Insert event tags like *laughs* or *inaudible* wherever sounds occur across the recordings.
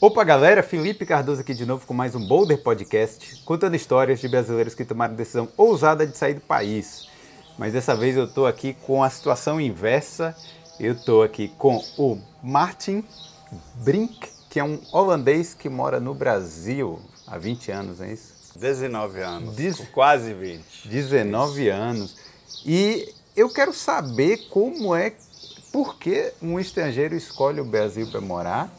Opa galera, Felipe Cardoso aqui de novo com mais um Boulder Podcast, contando histórias de brasileiros que tomaram decisão ousada de sair do país. Mas dessa vez eu estou aqui com a situação inversa. Eu estou aqui com o Martin Brink, que é um holandês que mora no Brasil há 20 anos, é isso? 19 anos, Dez- quase 20. 19 anos. E eu quero saber como é, por que um estrangeiro escolhe o Brasil para morar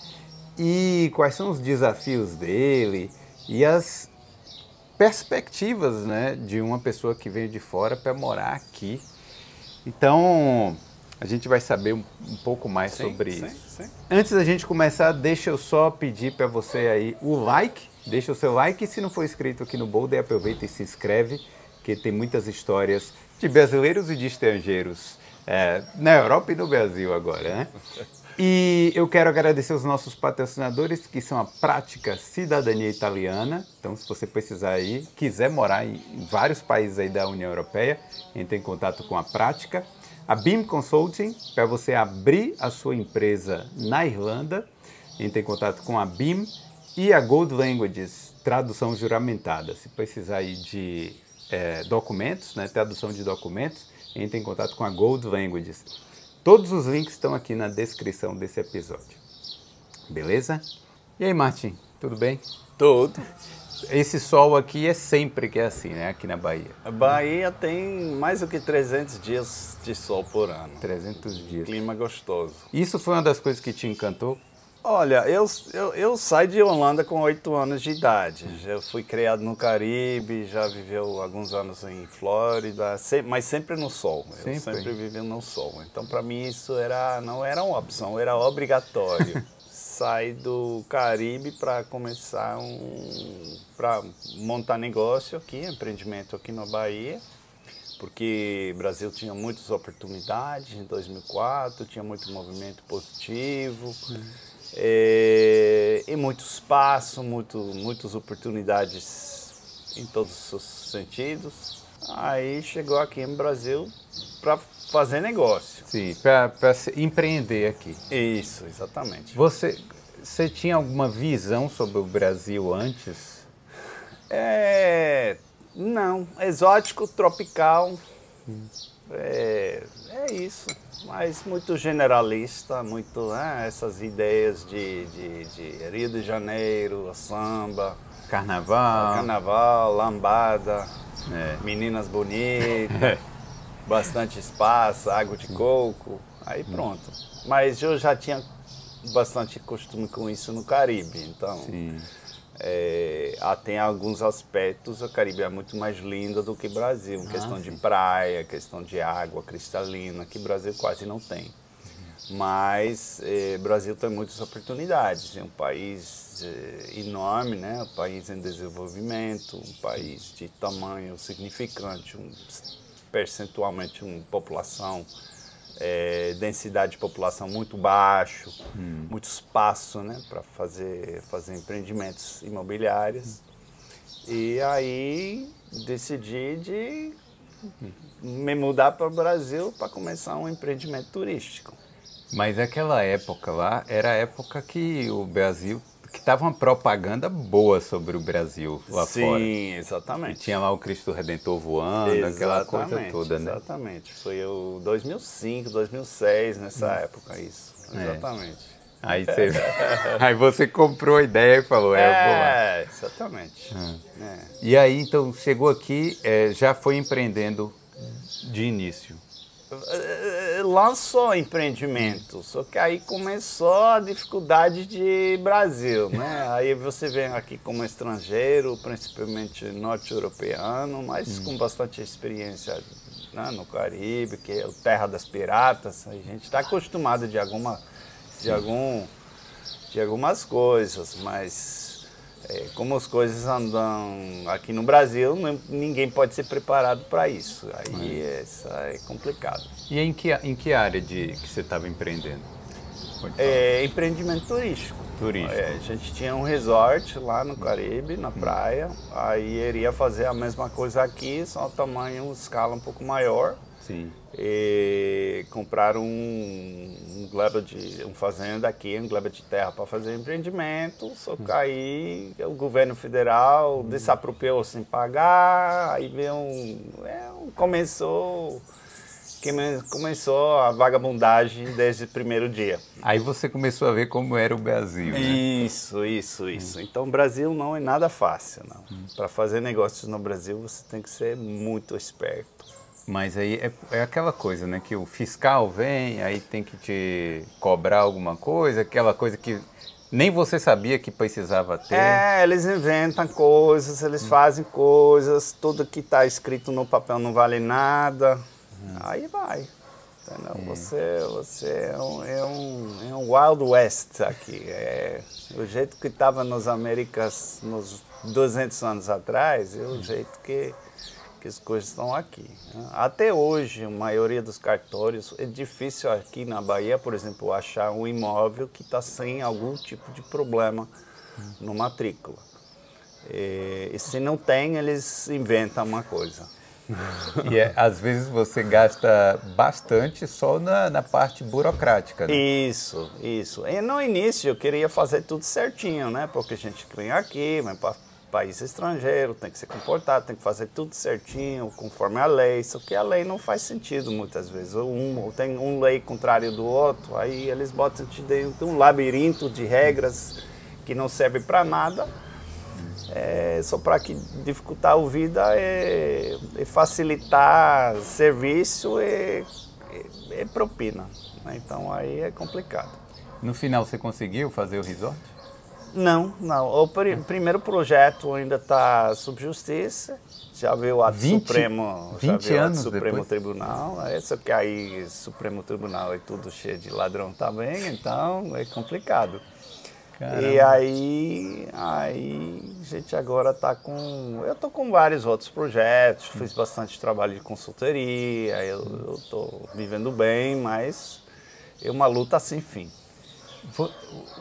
e quais são os desafios dele e as perspectivas né, de uma pessoa que veio de fora para morar aqui. Então, a gente vai saber um, um pouco mais Sim, sobre sim, isso. sim. Antes da gente começar, deixa eu só pedir para você aí o like, deixa o seu like e se não for inscrito aqui no Boulder, aproveita e se inscreve, que tem muitas histórias de brasileiros e de estrangeiros é, na Europa e no Brasil agora, né? E eu quero agradecer os nossos patrocinadores, que são a Prática Cidadania Italiana. Então, se você precisar aí, quiser morar em vários países aí da União Europeia, entre em contato com a Prática. A BIM Consulting, para você abrir a sua empresa na Irlanda, entre em contato com a BIM. E a Gold Languages, tradução juramentada. Se precisar aí de eh, documentos, né, tradução de documentos, entre em contato com a Gold Languages. Todos os links estão aqui na descrição desse episódio. Beleza? E aí, Martin, tudo bem? Tudo. Esse sol aqui é sempre que é assim, né? Aqui na Bahia. A Bahia tem mais do que 300 dias de sol por ano. 300 dias. Clima gostoso. Isso foi uma das coisas que te encantou? Olha, eu, eu, eu saí de Holanda com 8 anos de idade. Eu fui criado no Caribe, já viveu alguns anos em Flórida, mas sempre no sol. Eu Sempre? sempre vivi no sol. Então, para mim, isso era, não era uma opção, era obrigatório. *laughs* Sair do Caribe para começar um. para montar negócio aqui, empreendimento aqui na Bahia porque o Brasil tinha muitas oportunidades em 2004, tinha muito movimento positivo eh, e muito espaço, muito, muitas oportunidades em todos os sentidos. Aí chegou aqui no Brasil para fazer negócio. Sim, para empreender aqui. Isso, exatamente. Você, você tinha alguma visão sobre o Brasil antes? É, não, exótico, tropical, é, é isso. Mas muito generalista, muito né, essas ideias de, de, de Rio de Janeiro, samba, Carnaval? carnaval, lambada, É. meninas bonitas, *laughs* bastante espaço, água de coco, aí pronto. Mas eu já tinha bastante costume com isso no Caribe, então Sim. É, tem alguns aspectos, o Caribe é muito mais lindo do que o Brasil, Ah, questão de praia, questão de água cristalina, que o Brasil quase não tem. Mas o Brasil tem muitas oportunidades, é um país eh, enorme, né? um país em desenvolvimento, um país de tamanho significante, um, percentualmente uma população é, densidade de população muito baixo, muito espaço né, para fazer, fazer empreendimentos imobiliários. E aí decidi de me mudar para o Brasil para começar um empreendimento turístico. Mas aquela época lá era a época que o Brasil, que tava uma propaganda boa sobre o Brasil lá Sim, fora. exatamente. Tinha lá o Cristo Redentor voando, aquela coisa Exatamente, toda, né? Exatamente. Foi o 2005, 2006, nessa Hum. época isso. É. Exatamente. Aí você, *laughs* aí você comprou a ideia e falou, é, eu vou lá. É, exatamente. É. E aí, então, chegou aqui, é, já foi empreendendo de início. Eh, lançou empreendimento, só que aí começou a dificuldade de Brasil, né? Aí você vem aqui como estrangeiro, principalmente norte-europeano, mas com bastante experiência né, no Caribe, que é o terra das piratas. A gente está acostumado de alguma, de algum, de algumas coisas, mas é, como as coisas andam aqui no Brasil, não- ninguém pode ser preparado para isso. Aí isso é complicado. E em que, em que área de, que você estava empreendendo? É, empreendimento turístico. Turístico. É, a gente tinha um resort lá no Caribe, na praia. Aí iria fazer a mesma coisa aqui, só tamanho, escala um pouco maior. Sim. E compraram um, um gleba de um fazenda aqui, um gleba de terra para fazer empreendimento, só que aí o governo federal desapropriou sem pagar, aí veio um, é, um começou que começou a vagabundagem desde o primeiro dia. Aí você começou a ver como era o Brasil. Né? Isso, isso, isso. Hum. Então, o Brasil não é nada fácil, não. Hum. Para fazer negócios no Brasil, você tem que ser muito esperto. Mas aí é, é, aquela coisa, né? Que o fiscal vem, aí tem que te cobrar alguma coisa, aquela coisa que nem você sabia que precisava ter. É, eles inventam coisas, eles hum. fazem coisas, tudo que está escrito no papel não vale nada. Hum. Aí vai. Você, você é um, é, um, é um Wild West aqui. É, o jeito que estava nas Américas nos 200 anos atrás é o jeito que que as coisas estão aqui. Né? Até hoje, a maioria dos cartórios, é difícil aqui na Bahia, por exemplo, achar um imóvel que está sem algum tipo de problema no matrícula. E, e se não tem, eles inventam uma coisa. *laughs* E é, às vezes você gasta bastante só na, na parte burocrática. Né? Isso, isso. E no início eu queria fazer tudo certinho, né? Porque a gente vem aqui, vem para país estrangeiro, tem que se comportar, tem que fazer tudo certinho, conforme a lei. Só que a lei não faz sentido muitas vezes. Um, tem um lei contrário do outro, aí eles botam te dentro de um labirinto de regras que não serve para nada. É, só para que dificultar a vida e, e facilitar serviço e, e, e propina. Né? Então aí é complicado. No final você conseguiu fazer o resort? Não, não. O pr primeiro projeto ainda está sob justiça. Já veio o ato 20, Supremo, 20 já veio anos Supremo depois. Tribunal. É, só que aí Supremo Tribunal é tudo cheio de ladrão também, então é complicado. Caramba. E aí, aí a gente agora está com. Eu estou com vários outros projetos, fiz bastante trabalho de consultoria, eu estou vivendo bem, mas é uma luta sem fim.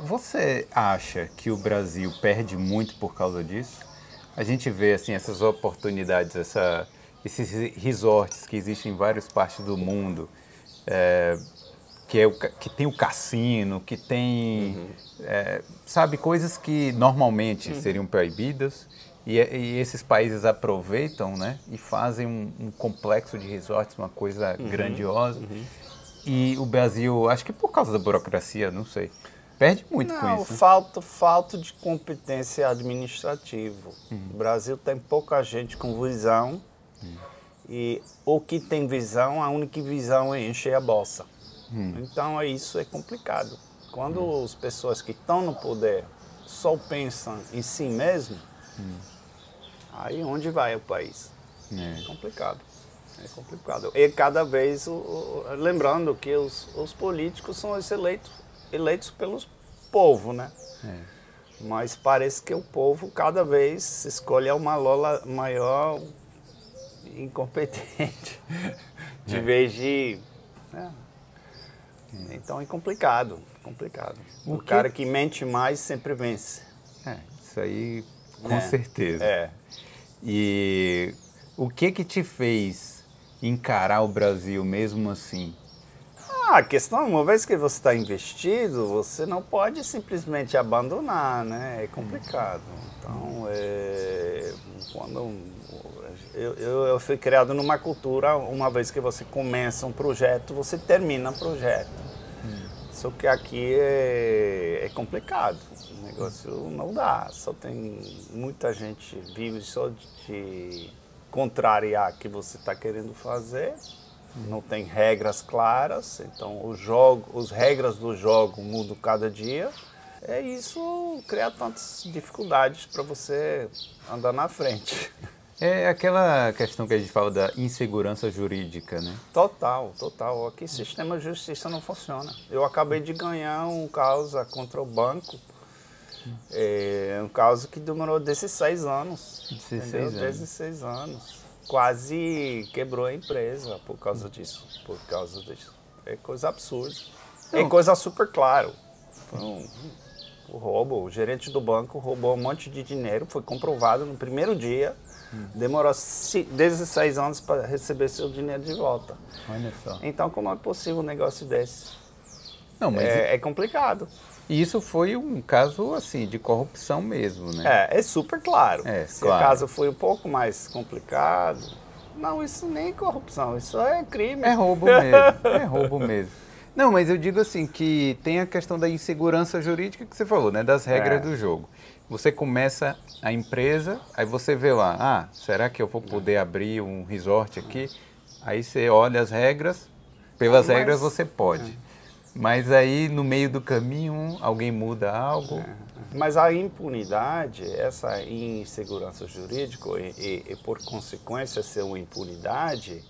Você acha que o Brasil perde muito por causa disso? A gente vê assim essas oportunidades, essa, esses resorts que existem em várias partes do mundo, é, que, é o, que tem o cassino, que tem, uhum. é, sabe, coisas que normalmente uhum. seriam proibidas e, e, esses países aproveitam, né, e fazem um, um complexo de resorts, uma coisa uhum. grandiosa. E o Brasil, acho que por causa da burocracia, não sei, perde muito não, com isso. Né? Falta, falta de competência administrativa. Uhum. O Brasil tem pouca gente com visão uhum. e o que tem visão, a única visão é encher a bolsa. Uhum. Então é isso é complicado. Quando uhum. as pessoas que estão no poder só pensam em si mesmo, uhum. aí onde vai o país? É, é complicado. É complicado. E cada vez, lembrando que os, os políticos são os eleitos, eleitos pelos povo, né? É. Mas parece que o povo cada vez escolhe uma lola maior incompetente, *laughs* de é. vez de... Né? Então é complicado, complicado. O, o que... cara que mente mais sempre vence. É, isso aí com é. certeza. É. E o que que te fez encarar o Brasil mesmo assim? Ah, a questão, uma vez que você está investido, você não pode simplesmente abandonar, né? É complicado. Então, é, quando eu, eu, eu, fui criado numa cultura, uma vez que você começa um projeto, você termina o projeto. Hum. Só que aqui é, é, complicado. O negócio não dá. Só tem muita gente vive só de contrariar o que você está querendo fazer. Não tem regras claras, então o jogo, as regras do jogo mudam cada dia. É isso cria tantas dificuldades para você andar na frente. É aquela questão que a gente fala da insegurança jurídica, né? Total, total. Aqui o sistema de justiça não funciona. Eu acabei de ganhar um causa contra o banco é um caso que demorou 16 anos. 16 anos. 16 anos. Quase quebrou a empresa por causa disso. Por causa disso. É coisa absurda. É Não. É coisa super claro. Então, o roubo. O gerente do banco roubou um monte de dinheiro, foi comprovado no primeiro dia. Hum. Demorou 16 anos para receber seu dinheiro de volta. Olha só. Então, como é possível um negócio desse? Não, mas é, é complicado. E isso foi um caso assim de corrupção mesmo, né? É, é super claro. É, Se claro. o caso foi um pouco mais complicado, não, isso nem é corrupção, isso é crime. É roubo mesmo. é roubo *laughs* mesmo. Não, mas eu digo assim que tem a questão da insegurança jurídica que você falou, né? Das regras É. do jogo. Você começa a empresa, aí você vê lá, ah, será que eu vou poder abrir um resort aqui? Aí você olha as regras, pelas Mas- regras você pode. Mas aí no meio do caminho alguém muda algo. Mas a impunidade, essa insegurança jurídica e, e- por consequência ser uma impunidade,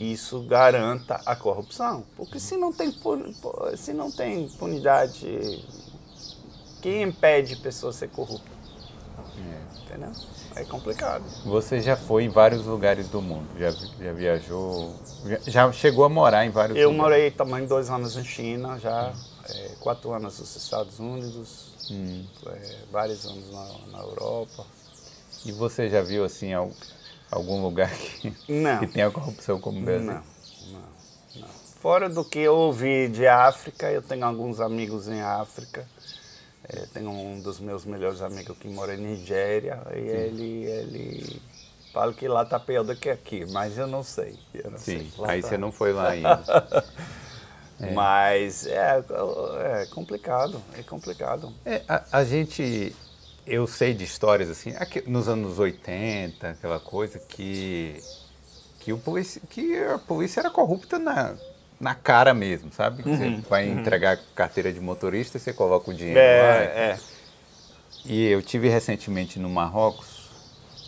isso garanta a corrupção. Porque se não tem, se não tem impunidade, quem impede pessoa ser corrupta? Entendeu? É complicado. Você já foi em vários lugares do mundo, já, já viajou, já, já chegou a morar em vários Eu lugares. morei também dois anos na China, já é, quatro anos nos Estados Unidos, Hum. é, vários anos na, na Europa. E você já viu assim al- algum lugar que, que tenha corrupção como o Brasil? Não, não, não. Fora do que eu ouvi de África, eu tenho alguns amigos em África. É, tenho um dos meus melhores amigos que mora em Nigéria e ele, ele fala que lá tá pior do que aqui, mas eu não sei. Eu não Sim, sei. Aí tá- você não foi lá *laughs* ainda. Mas é, é complicado, é complicado. É, a, a gente, eu sei de histórias assim, aqui, nos anos 80, aquela coisa que, que, o que a polícia era corrupta na, na cara mesmo, sabe? Uhum, Você vai entregar carteira de motorista e você coloca o dinheiro lá. É, é. E eu tive recentemente no Marrocos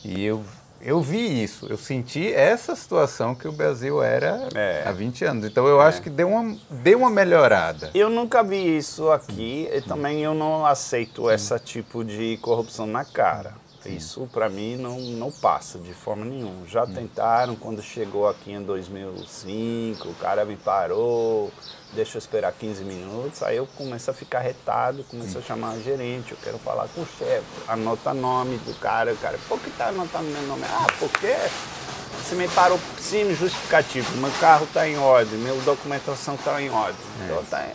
e eu, eu vi isso, eu senti essa situação que o Brasil era É. há 20 anos. Então eu acho que deu uma, deu uma melhorada. Eu nunca vi isso aqui e também eu não aceito esse tipo de corrupção na cara. Isso para mim não, não passa de forma nenhuma. Já tentaram quando chegou aqui em 2005, o cara me parou, deixa eu esperar 15 minutos, aí eu começo a ficar retado, começo a chamar o gerente, eu quero falar com o chefe, anota nome do cara, o cara, por que tá anotando meu nome? Ah, porque você me parou sem justificativo, meu carro está em ordem, minha documentação está em ordem. Então tá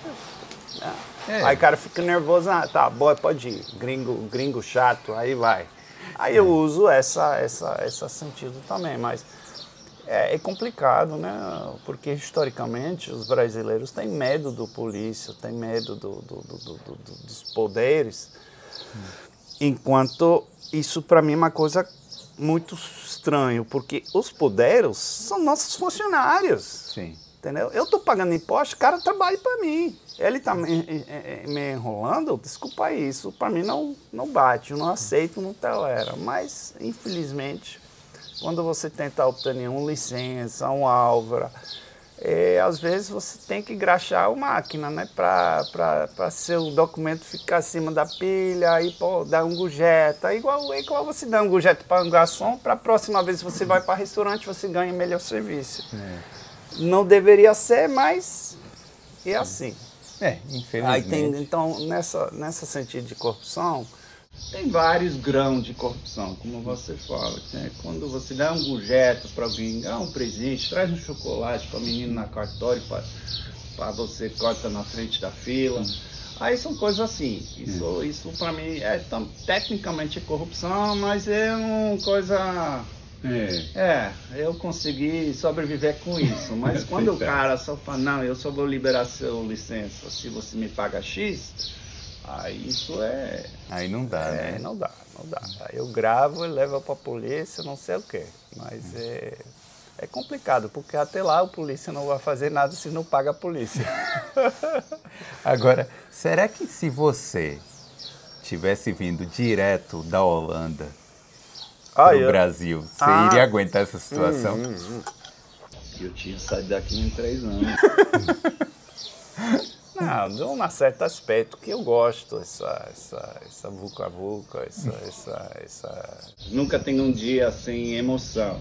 ah. É. Aí o cara fica nervoso, ah, tá, boa, pode ir. Gringo, gringo chato, aí vai. Aí eu uso essa, essa, esse sentido também, mas é, é complicado, né? Porque historicamente os brasileiros têm medo do polícia, têm medo do, do- do- do- do- do- dos poderes, enquanto isso para mim é uma coisa muito estranho, porque os poderes são nossos funcionários. Sim. Entendeu? Eu tô pagando imposto, o cara trabalha para mim. Ele tá me, me enrolando, desculpa isso para mim não, não bate, eu não aceito, não tolera. Mas, infelizmente, quando você tenta obter uma licença, um álvaro, eh, às vezes você tem que graxar a máquina, né? Para seu documento ficar acima da pilha, aí pô, dar um gorjeta. É igual, é igual você dar um gorjeta para um garçom, para a próxima vez que você vai para restaurante, você ganha melhor serviço. Não deveria ser, mas é assim. É, infelizmente. Aí tem, então, nessa, nessa sentido de corrupção, tem vários grãos de corrupção, como você fala. né? Quando você dá um projeto para alguém, dá um presente, traz um chocolate para o menino na cartório, para você corta na frente da fila. Aí são coisas assim. Isso, isso para mim é tam- tecnicamente é corrupção, mas é uma coisa É. é, eu consegui sobreviver com isso. Mas *laughs* quando o cara só fala, não, eu só vou liberar seu licença se você me paga X, aí isso é. Aí não dá, é né? não dá, não dá. Aí eu gravo e levo pra polícia, não sei o quê. Mas é. É complicado, porque até lá o polícia não vai fazer nada se não paga a polícia. *laughs* Agora, será que se você tivesse vindo direto da Holanda Ah, para o eu- Brasil, você Ah. Hum, iria aguentar essa situação? Eu tinha saído daqui em três anos. *laughs* Não, de um certo aspecto que eu gosto, essa, essa, essa vuca-vuca, essa, essa, essa... Nunca tem um dia sem emoção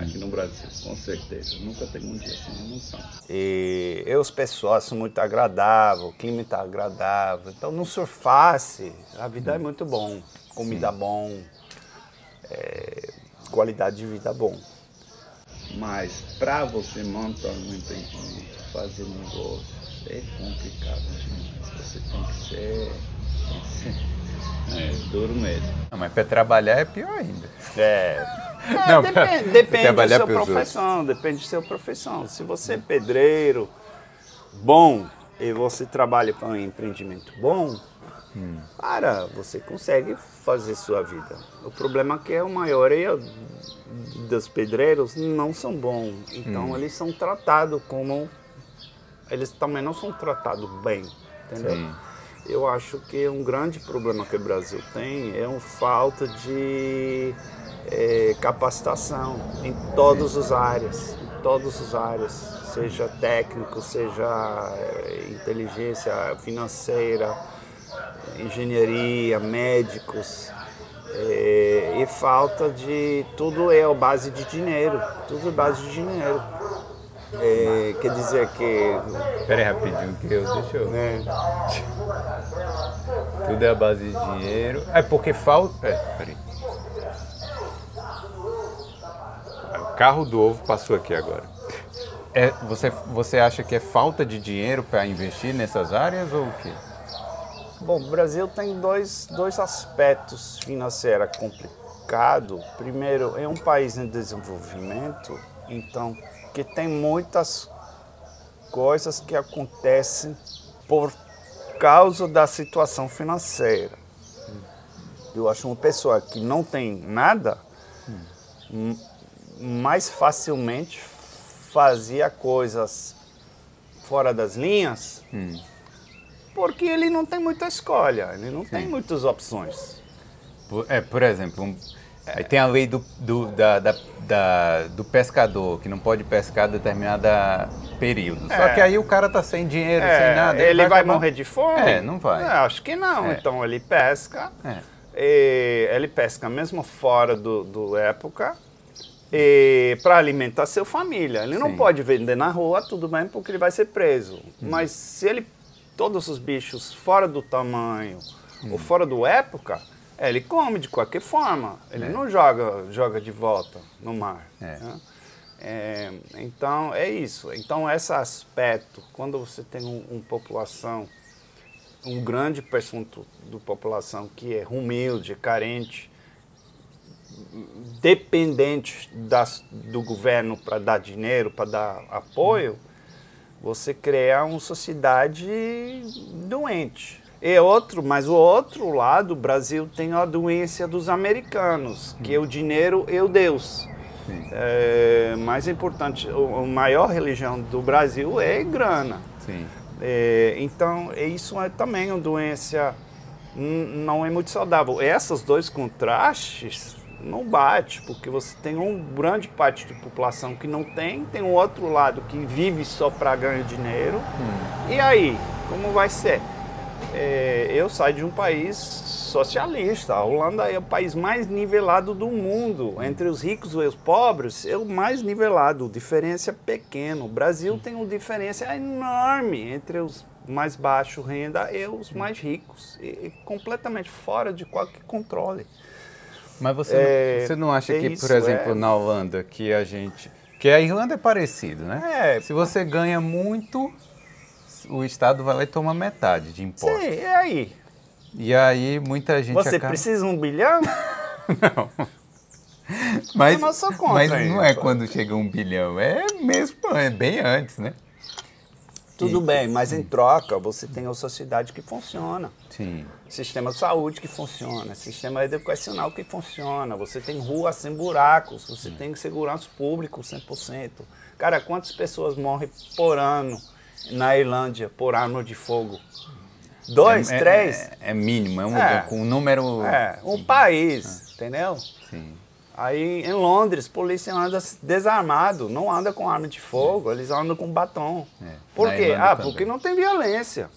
aqui no Brasil, com certeza. Nunca tem um dia sem emoção. E eu, as pessoas são muito agradáveis, o clima está agradável. Então, não surface, a vida é muito bom. Comida Sim. bom, é, qualidade de vida bom. Mas para você montar um empreendimento, fazer um negócio, é complicado demais. Você tem que ser, tem que ser *laughs* é, duro mesmo. Não, mas para trabalhar é pior ainda. É. *laughs* é Não, depende, pra, depende da sua profissão, outros. depende da sua profissão. Se você é pedreiro bom e você trabalha para um empreendimento bom, hum. para, você consegue fazer sua vida. O problema é que a maioria dos pedreiros não são bons, então hum. eles são tratados como eles também não são tratados bem, entendeu? Sim. Eu acho que um grande problema que o Brasil tem é uma falta de é, capacitação em todas as áreas, em todas as áreas, seja técnico, seja é, inteligência financeira, engenharia, médicos, é, e falta de tudo é a base de dinheiro, tudo é base de dinheiro. É, quer dizer que. Pera aí rapidinho, que eu deixa eu. É. Tudo é a base de dinheiro. É porque falta. É, peraí. O carro do ovo passou aqui agora. É, você, você acha que é falta de dinheiro para investir nessas áreas ou o quê? Bom, o Brasil tem dois, dois aspectos financeiros complicados. Primeiro, é um país em desenvolvimento, então que tem muitas coisas que acontecem por causa da situação financeira. Eu acho uma pessoa que não tem nada mais facilmente fazia coisas fora das linhas hum. Porque ele não tem muita escolha, ele não Sim. tem muitas opções. Por, é, por exemplo, um, Aí tem a lei do, do, da, da, da, do pescador, que não pode pescar determinado período. Só é. que aí o cara tá sem dinheiro, é. sem nada. Ele, ele vai, vai morrer de fome? É, não vai. É, acho que não. É. Então ele pesca. É. ele pesca mesmo fora do, do época para alimentar sua família. Ele Sim. não pode vender na rua, tudo bem, porque ele vai ser preso. Hum. Mas se ele todos os bichos fora do tamanho hum. ou fora do época, é, ele come de qualquer forma, ele é. não joga, joga de volta no mar. É. Né? É, então é isso. Então esse aspecto, quando você tem uma um população, um grande percentual da população que é humilde, carente, dependente das, do governo para dar dinheiro, para dar apoio, você cria uma sociedade doente. E outro, mas o outro lado, o Brasil tem a doença dos americanos, que é o dinheiro e o Deus. É, mais importante, a maior religião do Brasil é grana. É, então, isso é também uma doença não é muito saudável. Esses dois contrastes não bate, porque você tem uma grande parte da população que não tem, tem um outro lado que vive só para ganhar dinheiro. Hum. E aí, como vai ser? é, eu saio de um país socialista. A Holanda é o país mais nivelado do mundo. Entre os ricos e os pobres, é o mais nivelado. Diferença pequena. O Brasil tem uma diferença enorme entre os mais baixo renda e os mais ricos. E, completamente fora de qualquer controle. Mas você, é, não, você não acha que, por exemplo, é... na Holanda, que a gente... Que a Irlanda é parecido, né? É. Se você ganha muito, o Estado vai lá e toma metade de imposto. Sim, e aí? E aí muita gente Você acaba... precisa um bilhão? *laughs* não. Mas, mas não é quando chega um bilhão, é mesmo, é bem antes, né? Tudo bem, mas em troca você tem a sociedade que funciona. Sim. Sistema de saúde que funciona, sistema educacional que funciona, você tem rua sem buracos, você tem segurança pública 100%. Cara, quantas pessoas morrem por ano na Irlândia por arma de fogo. Dois, é, é três? É, é, mínimo, é um, é, um número. É, um país, entendeu? Sim. Aí em Londres, polícia anda desarmado, não anda com arma de fogo, eles andam com batom. É. Por quê? Ah, também. porque não tem violência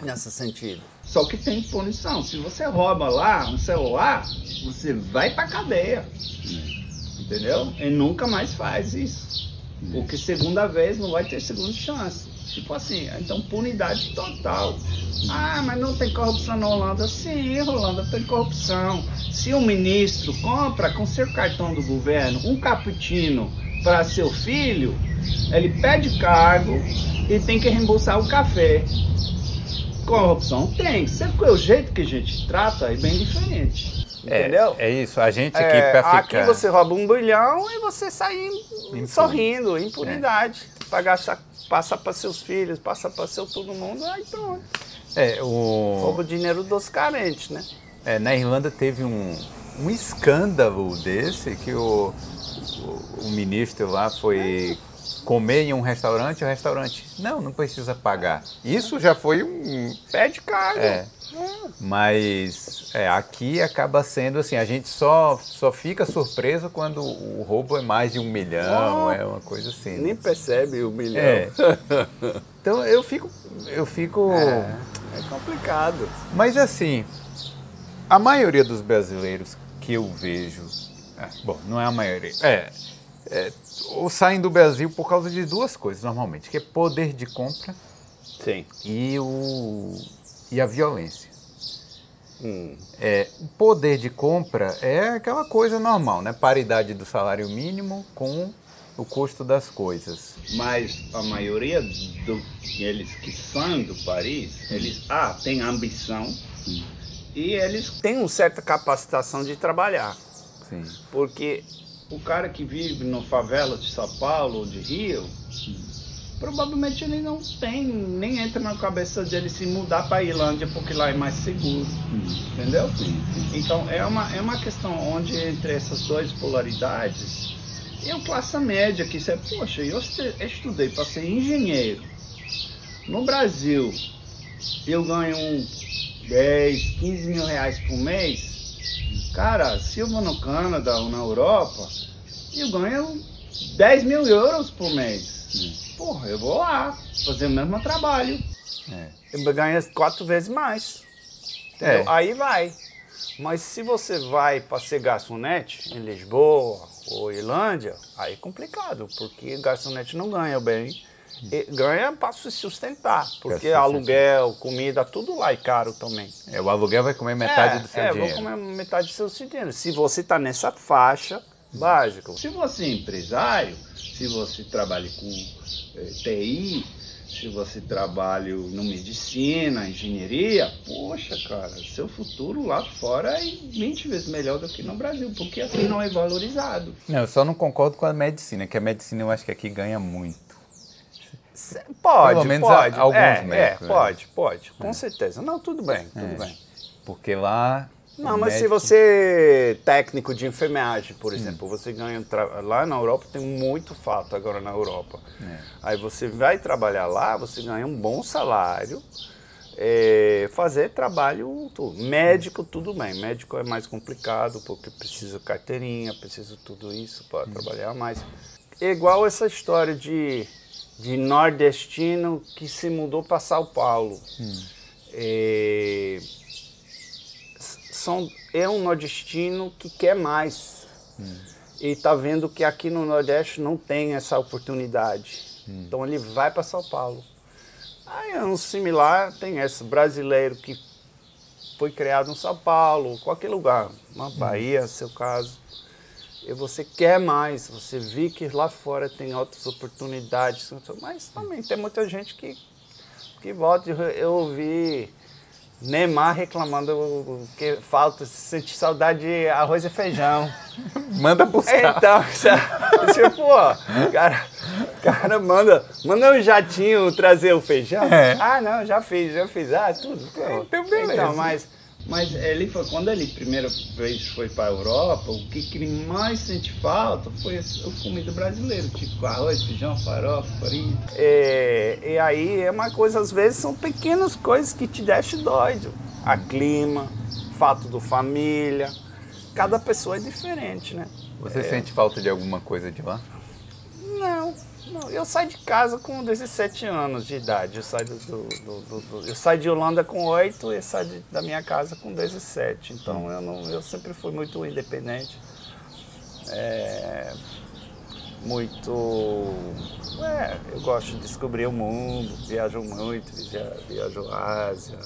nesse sentido. Só que tem punição. Se você rouba lá um celular, você vai pra cadeia. Entendeu? E nunca mais faz isso. Porque segunda vez não vai ter segunda chance. Tipo assim, então punidade total. Ah, mas não tem corrupção na Holanda? Sim, Holanda tem corrupção. Se um ministro compra com seu cartão do governo um cappuccino para seu filho, ele pede cargo e tem que reembolsar o café. Corrupção tem, sempre que é o jeito que a gente trata é bem diferente. É, entendeu? É isso, a gente aqui é, para ficar. Aqui você rouba um bilhão e você sai Impune. sorrindo, impunidade. É. Para gastar passa para seus filhos, passa para seu todo mundo, aí pronto. É, o... Rouba o dinheiro dos carentes, né? É, na Irlanda teve um, um escândalo desse que o, o, o ministro lá foi comer em um restaurante, o restaurante, não, não precisa pagar. Isso já foi um... Pede caro. É. Mas é, aqui acaba sendo assim, a gente só, só fica surpreso quando o roubo é mais de um milhão, é uma coisa assim. Nem percebe o milhão. É. *laughs* Então eu fico. Eu fico. É, é complicado. Mas assim, a maioria dos brasileiros que eu vejo. É, bom, não é a maioria. É, é, ou saem do Brasil por causa de duas coisas, normalmente, que é poder de compra Sim. e o e a violência. Hum. É, o poder de compra é aquela coisa normal, né? Paridade do salário mínimo com o custo das coisas. Mas a maioria deles que são do Paris, eles ah, têm ambição Sim. e eles têm uma certa capacitação de trabalhar. Sim. Porque o cara que vive no favela de São Paulo ou de Rio, provavelmente ele não tem, nem entra na cabeça dele se mudar para a Irlândia porque lá é mais seguro. Entendeu? Então é uma, é uma questão onde entre essas duas polaridades, eu classe média que é, poxa, eu estudei para ser engenheiro. No Brasil, eu ganho um 10, 15 mil reais por mês. Cara, se eu vou no Canadá ou na Europa, eu ganho 10 mil euros por mês. Porra, eu vou lá fazer o mesmo trabalho. É. Eu ganho quatro vezes mais. É. Aí vai. Mas se você vai para ser garçonete em Lisboa ou Irlândia, aí é complicado, porque garçonete não ganha bem. Ganha para se sustentar, porque aluguel, comida, tudo lá é caro também. É, o aluguel vai comer metade é, do seu é, dinheiro. É, vou comer metade do seu dinheiro. Se você está nessa faixa, básico. Se você é empresário, se você trabalha com eh, TI, se você trabalha no medicina, engenharia, poxa, cara, seu futuro lá fora é 20 vezes melhor do que no Brasil, porque aqui não é valorizado. Não, eu só não concordo com a medicina, que a medicina eu acho que aqui ganha muito. Pode, Pelo menos pode. alguns é, médicos. É, pode, pode, com é. certeza. Não, tudo bem, tudo é. bem. Porque lá não, mas médico... se você técnico de enfermagem, por exemplo, hum. você ganha lá na Europa tem muito fato agora na Europa. É. Aí você vai trabalhar lá, você ganha um bom salário, é, fazer trabalho tudo. Médico tudo bem, médico é mais complicado porque precisa carteirinha, precisa tudo isso para hum. trabalhar mais. É igual essa história de de nordestino que se mudou para São Paulo. Hum. É, são, é um nordestino que quer mais. Hum. E está vendo que aqui no Nordeste não tem essa oportunidade. Hum. Então ele vai para São Paulo. Aí é um similar, tem esse brasileiro que foi criado em São Paulo, qualquer lugar, na hum. Bahia, hum. seu caso. E você quer mais, você vê que lá fora tem outras oportunidades, mas também tem muita gente que, que volta. Eu ouvi Neymar reclamando que falta, sente saudade de arroz e feijão. *laughs* manda buscar. Então, *laughs* tipo, ó, cara, cara manda, manda um jatinho trazer o feijão. É. Ah, não, já fiz, já fiz. Ah, tudo. Então, beleza. Então, mas mas ele foi, quando ele primeira vez foi para a Europa, o que, que ele mais sente falta foi a comida brasileira, tipo arroz, feijão, farofa, frito. É, e aí é uma coisa, às vezes são pequenas coisas que te deixam doido. A clima, fato do família. Cada pessoa é diferente, né? Você é... sente falta de alguma coisa de lá? Não, não. Eu saio de casa com 17 anos de idade. Eu saio, do, do, do, eu saio de Holanda com 8 e saio de, da minha casa com 17. Então eu, não, eu sempre fui muito independente. É, muito. É, eu gosto de descobrir o mundo, viajo muito, viajo, à Ásia,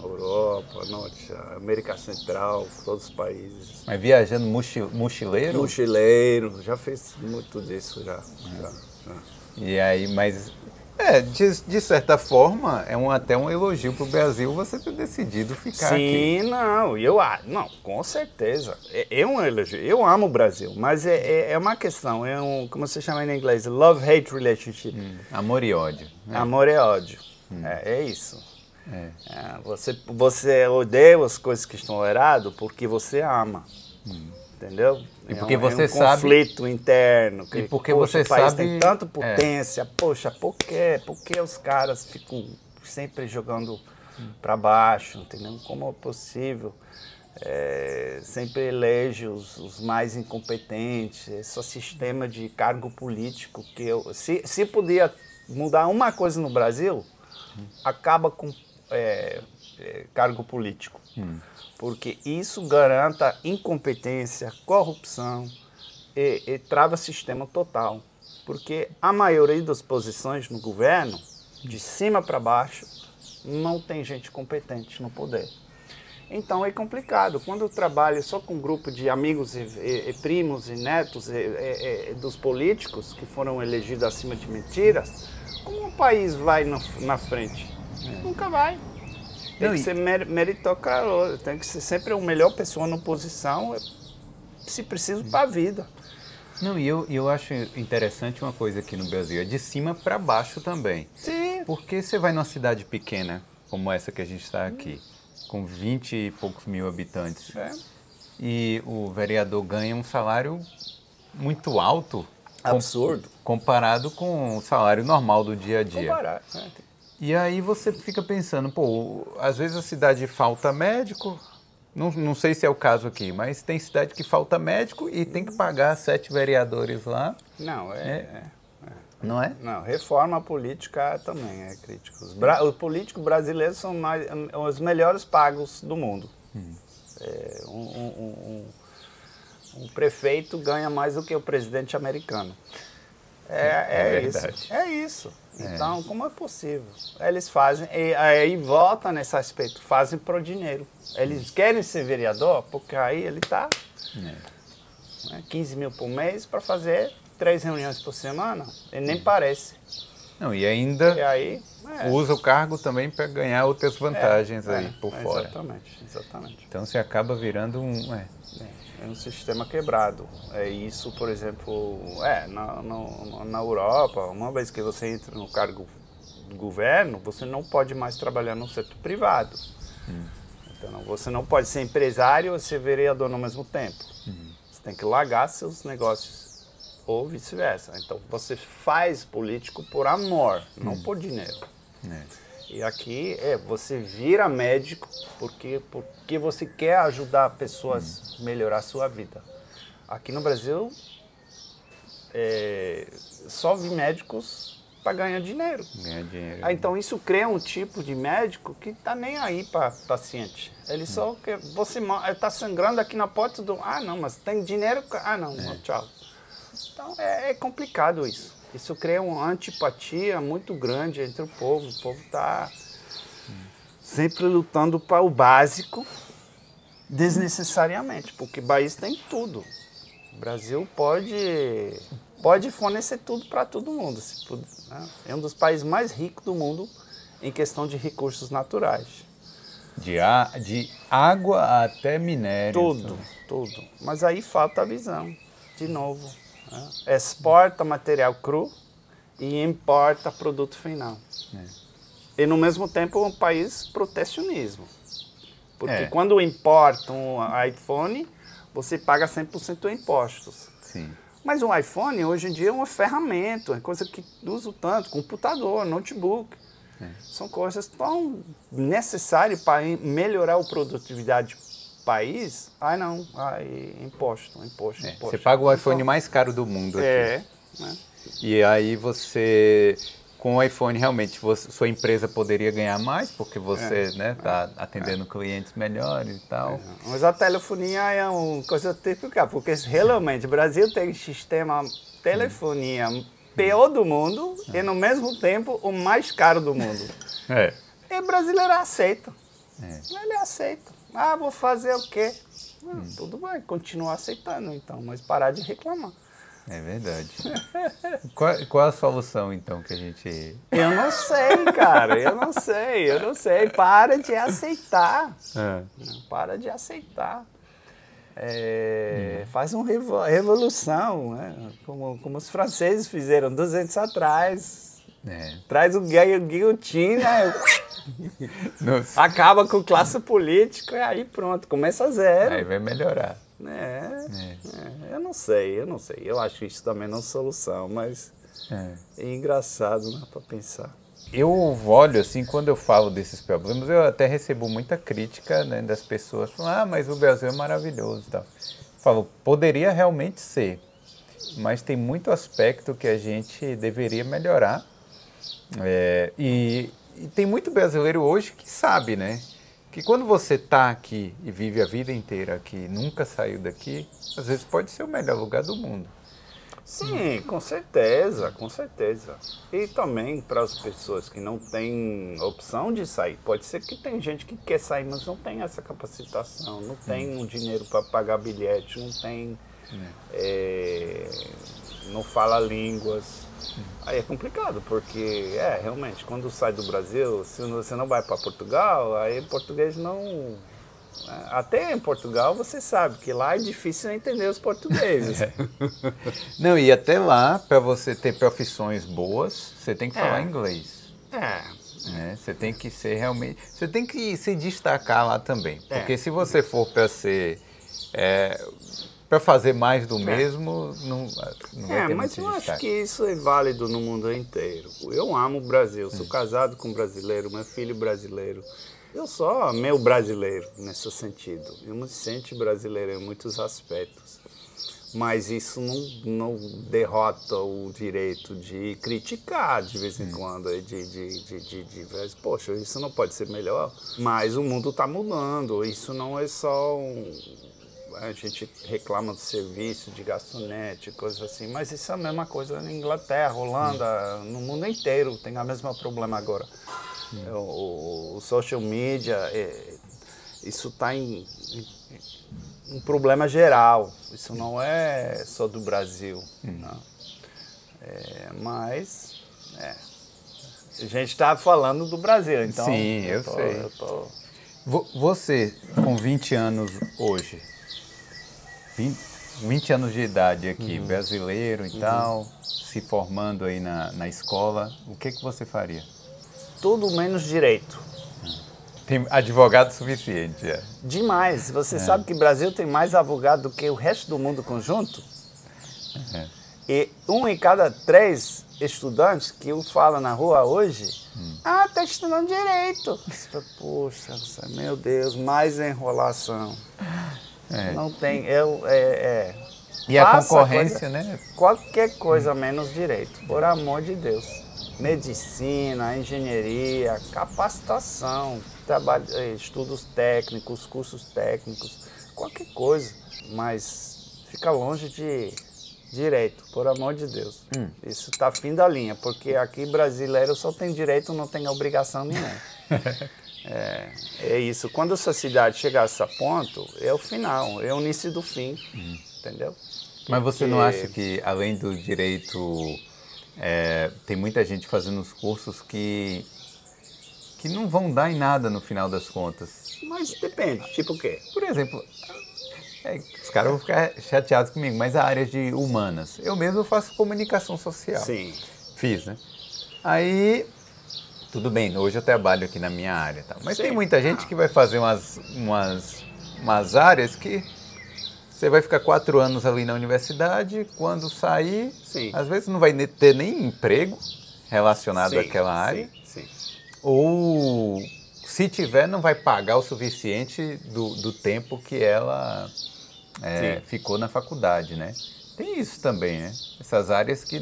Europa, Norte, América Central, todos os países. Mas viajando mochileiro? Mochileiro, já fiz muito disso já. É. já, já. E aí, mas é, de, de, certa forma, é um, até um elogio para o Brasil você ter decidido ficar Sim, aqui. Sim, não, eu, não, com certeza. É, é, um elogio. Eu amo o Brasil, mas é, é, é, uma questão, é um, como você chama em inglês, love-hate relationship. Hum, amor e ódio. Né? Amor e ódio. Hum. É, é, isso. É. é. você, você odeia as coisas que estão erradas porque você ama. Hum entendeu? E porque é um, você é um sabe conflito interno. Que, e porque poxa, você o país sabe tem tanta potência. É. Poxa, por quê? Por que os caras ficam sempre jogando para baixo, entendeu? Como é possível? É, sempre elege os, os, mais incompetentes, esse sistema de cargo político que eu, se, se podia mudar uma coisa no Brasil, acaba com é, é, cargo político. Hum porque isso garanta incompetência, corrupção e, e trava sistema total. Porque a maioria das posições no governo, de cima para baixo, não tem gente competente no poder. Então é complicado. Quando eu trabalho só com um grupo de amigos e, e, e primos e netos e, dos políticos que foram elegidos acima de mentiras, como o país vai na, na frente? É. Nunca vai. Tem Não, que e... ser meritocrático, tem que ser sempre a melhor pessoa na posição, se preciso, para a vida. Não, e eu, eu acho interessante uma coisa aqui no Brasil, é de cima para baixo também. Sim. Porque você vai numa cidade pequena, como essa que a gente está aqui, com 20 e poucos mil habitantes, é. e o vereador ganha um salário muito alto. Absurdo. comparado com o salário normal do dia a dia. Comparar, né? E aí você fica pensando, pô, às vezes a cidade falta médico, não, não sei se é o caso aqui, mas tem cidade que falta médico e tem que pagar sete vereadores lá. Não, é. é, é, é. Não é? Não, reforma política também é crítico. Os, bra os políticos brasileiros são mais, os melhores pagos do mundo. Hum. É, um, um, um, um, prefeito ganha mais do que o presidente americano. É, *laughs* é, é isso. É isso. É. Então, como é possível? Eles fazem, e aí volta nesse aspecto, fazem pro dinheiro. Eles querem ser vereador, porque aí ele está é. né, 15 mil por mês para fazer três reuniões por semana. E nem parece. Não, e ainda e aí, é. usa o cargo também para ganhar outras vantagens é, aí é, por fora. Exatamente, exatamente. Então você acaba virando um. É. um sistema quebrado. É isso, por exemplo, é, na, na, na Europa, uma vez que você entra no cargo do governo, você não pode mais trabalhar no setor privado. Hum. Então, você não pode ser empresário e ser vereador no mesmo tempo. Hum. Você tem que largar seus negócios ou vice-versa. Então você faz político por amor, hum. não por dinheiro. É. E aqui é você vira médico porque porque você quer ajudar pessoas a melhorar a sua vida. Aqui no Brasil é, só vi médicos para ganhar dinheiro. Ganhar dinheiro. Ah, então isso cria um tipo de médico que tá nem aí para paciente. Ele hum. só quer você está sangrando aqui na porta do ah não, mas tem dinheiro ah não, é. tchau. Então é, é complicado isso. Isso cria uma antipatia muito grande entre o povo. O povo está sempre lutando para o básico desnecessariamente, porque o país tem tudo. O Brasil pode, pode fornecer tudo para todo mundo. Né? É um dos países mais ricos do mundo em questão de recursos naturais. De, a, de água até minério. Tudo, tudo. Mas aí falta a visão, de novo. Exporta material cru e importa produto final. É. E no mesmo tempo um país protecionismo. Porque é. quando importa um iPhone, você paga 100% de impostos. Sim. Mas um iPhone hoje em dia é uma ferramenta, é coisa que uso tanto, computador, notebook. É. São coisas tão necessárias para melhorar a produtividade país, ai não, ai imposto, imposto, É, imposto. Você paga o Então, iPhone mais caro do mundo aqui. É, né? E aí você, com o iPhone, realmente, você- sua empresa poderia ganhar mais, porque você está atendendo clientes melhores e tal. Mas a telefonia é uma coisa típica, porque realmente o Brasil tem sistema telefonia pior do mundo e no mesmo tempo o mais caro do mundo. É. E o brasileiro aceita. É. Ele aceita. Ah, vou fazer o quê? Ah, Tudo bem, continua aceitando então, mas parar de reclamar. É verdade. *laughs* qual, qual a solução, então, que a gente... Eu não sei, cara, eu não sei, eu não sei. Para de aceitar. Ah, Para de aceitar. É, Faz uma revo- revolução, né? como, como os franceses fizeram 200 atrás. É. Traz o gui- guilhotina, *laughs* Nossa, acaba com classe política e aí pronto, começa zero. aí vai melhorar. É, É. é, eu não sei, eu não sei. Eu acho isso também não solução, mas É. é engraçado, né, para pensar. Eu olho assim, quando eu falo desses problemas, eu até recebo muita crítica né, das pessoas falando, ah, mas o Brasil é maravilhoso e tal. Falo, poderia realmente ser, mas tem muito aspecto que a gente deveria melhorar. É, e, e tem muito brasileiro hoje que sabe, né? Que quando você está aqui e vive a vida inteira aqui, nunca saiu daqui, às vezes pode ser o melhor lugar do mundo. Sim, com certeza, com certeza. E também para as pessoas que não têm opção de sair. Pode ser que tem gente que quer sair, mas não tem essa capacitação, não tem um dinheiro para pagar bilhete, não tem. é, não fala línguas. Aí é complicado, porque é realmente, quando sai do Brasil, se você não vai para Portugal, aí português não. né, Até em Portugal você sabe que lá é difícil entender os portugueses. *laughs* Não, e até lá, para você ter profissões boas, você tem que falar É. inglês. É, né? Você tem que ser realmente. Você tem que se destacar lá também. É. Porque se você for para ser. Para fazer mais do mesmo, não, não vai É, mas eu acho destaque. que isso é válido no mundo inteiro. Eu amo o Brasil, sou casado com um brasileiro, meu filho brasileiro. Eu sou meu brasileiro nesse sentido. Eu me sinto brasileiro em muitos aspectos. Mas isso não, não derrota o direito de criticar de vez em quando, de, de, de, de, de, de- poxa, isso não pode ser melhor. Mas o mundo está mudando, isso não é só um, a gente reclama do serviço de garçonete, coisas assim, mas isso é a mesma coisa na Inglaterra, Holanda, no mundo inteiro tem o mesmo problema agora. É, O, o- social media, é, isso está em, em- um problema geral, isso não é só do Brasil. não. É, mas é, a gente está falando do Brasil, então Sim, eu tô- sei. eu tô- Vo- Você, com 20 anos hoje, 20, 20 anos de idade aqui, Uhum. brasileiro e tal, se formando aí na, na escola, o que, que você faria? tudo menos direito. Tem advogado suficiente, é. Demais. Você sabe que o Brasil tem mais advogado do que o resto do mundo conjunto? É. E um em cada três estudantes que eu falo na rua hoje, ah, tá estudando direito. Poxa, meu Deus, mais enrolação. É. Não tem, eu, é, é. E a Faça concorrência, coisa- né? Qualquer coisa menos direito, por amor de Deus. Medicina, engenharia, capacitação, trabalho, eh, estudos técnicos, cursos técnicos, qualquer coisa. Mas fica longe de direito, por amor de Deus. Isso está fim da linha, porque aqui brasileiro só tem direito, não tem obrigação nenhuma. *laughs* É, é isso. Quando a sociedade chegar a esse ponto, é o final, é o início do fim. Entendeu? Mas você não Porque- acha que, além do direito, é, tem muita gente fazendo os cursos que, que não vão dar em nada no final das contas? Mas depende, tipo o quê? Por exemplo, é, os caras vão ficar chateados comigo, mas a área de humanas. Eu mesmo faço comunicação social. Sim. Fiz, né? Aí, tudo bem, hoje eu trabalho aqui na minha área, tal. mas Sim. tem muita gente que vai fazer umas, umas, umas áreas que você vai ficar quatro anos ali na universidade, quando sair, Sim. às vezes não vai ter nem emprego relacionado Sim, àquela área, Sim, sim. ou se tiver, não vai pagar o suficiente do, do tempo que ela é, ficou na faculdade, né? Tem isso também, né? Essas áreas que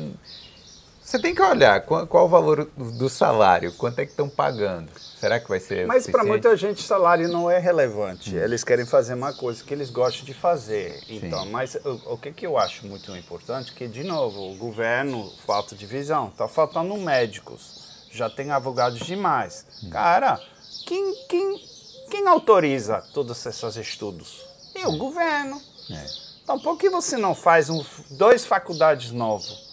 você tem que olhar qual, qual o valor do salário, quanto é que estão pagando. Será que vai ser Mas para muita gente salário não é relevante. Hum. Eles querem fazer uma coisa que eles gostam de fazer. Então, Sim. mas o, o, que, que eu acho muito importante que de novo o governo falta de visão. Está faltando médicos. Já tem advogados demais. Hum. Cara, quem, quem, quem autoriza todos esses estudos? É o governo. É. Então, por que você não faz um, dois faculdades novas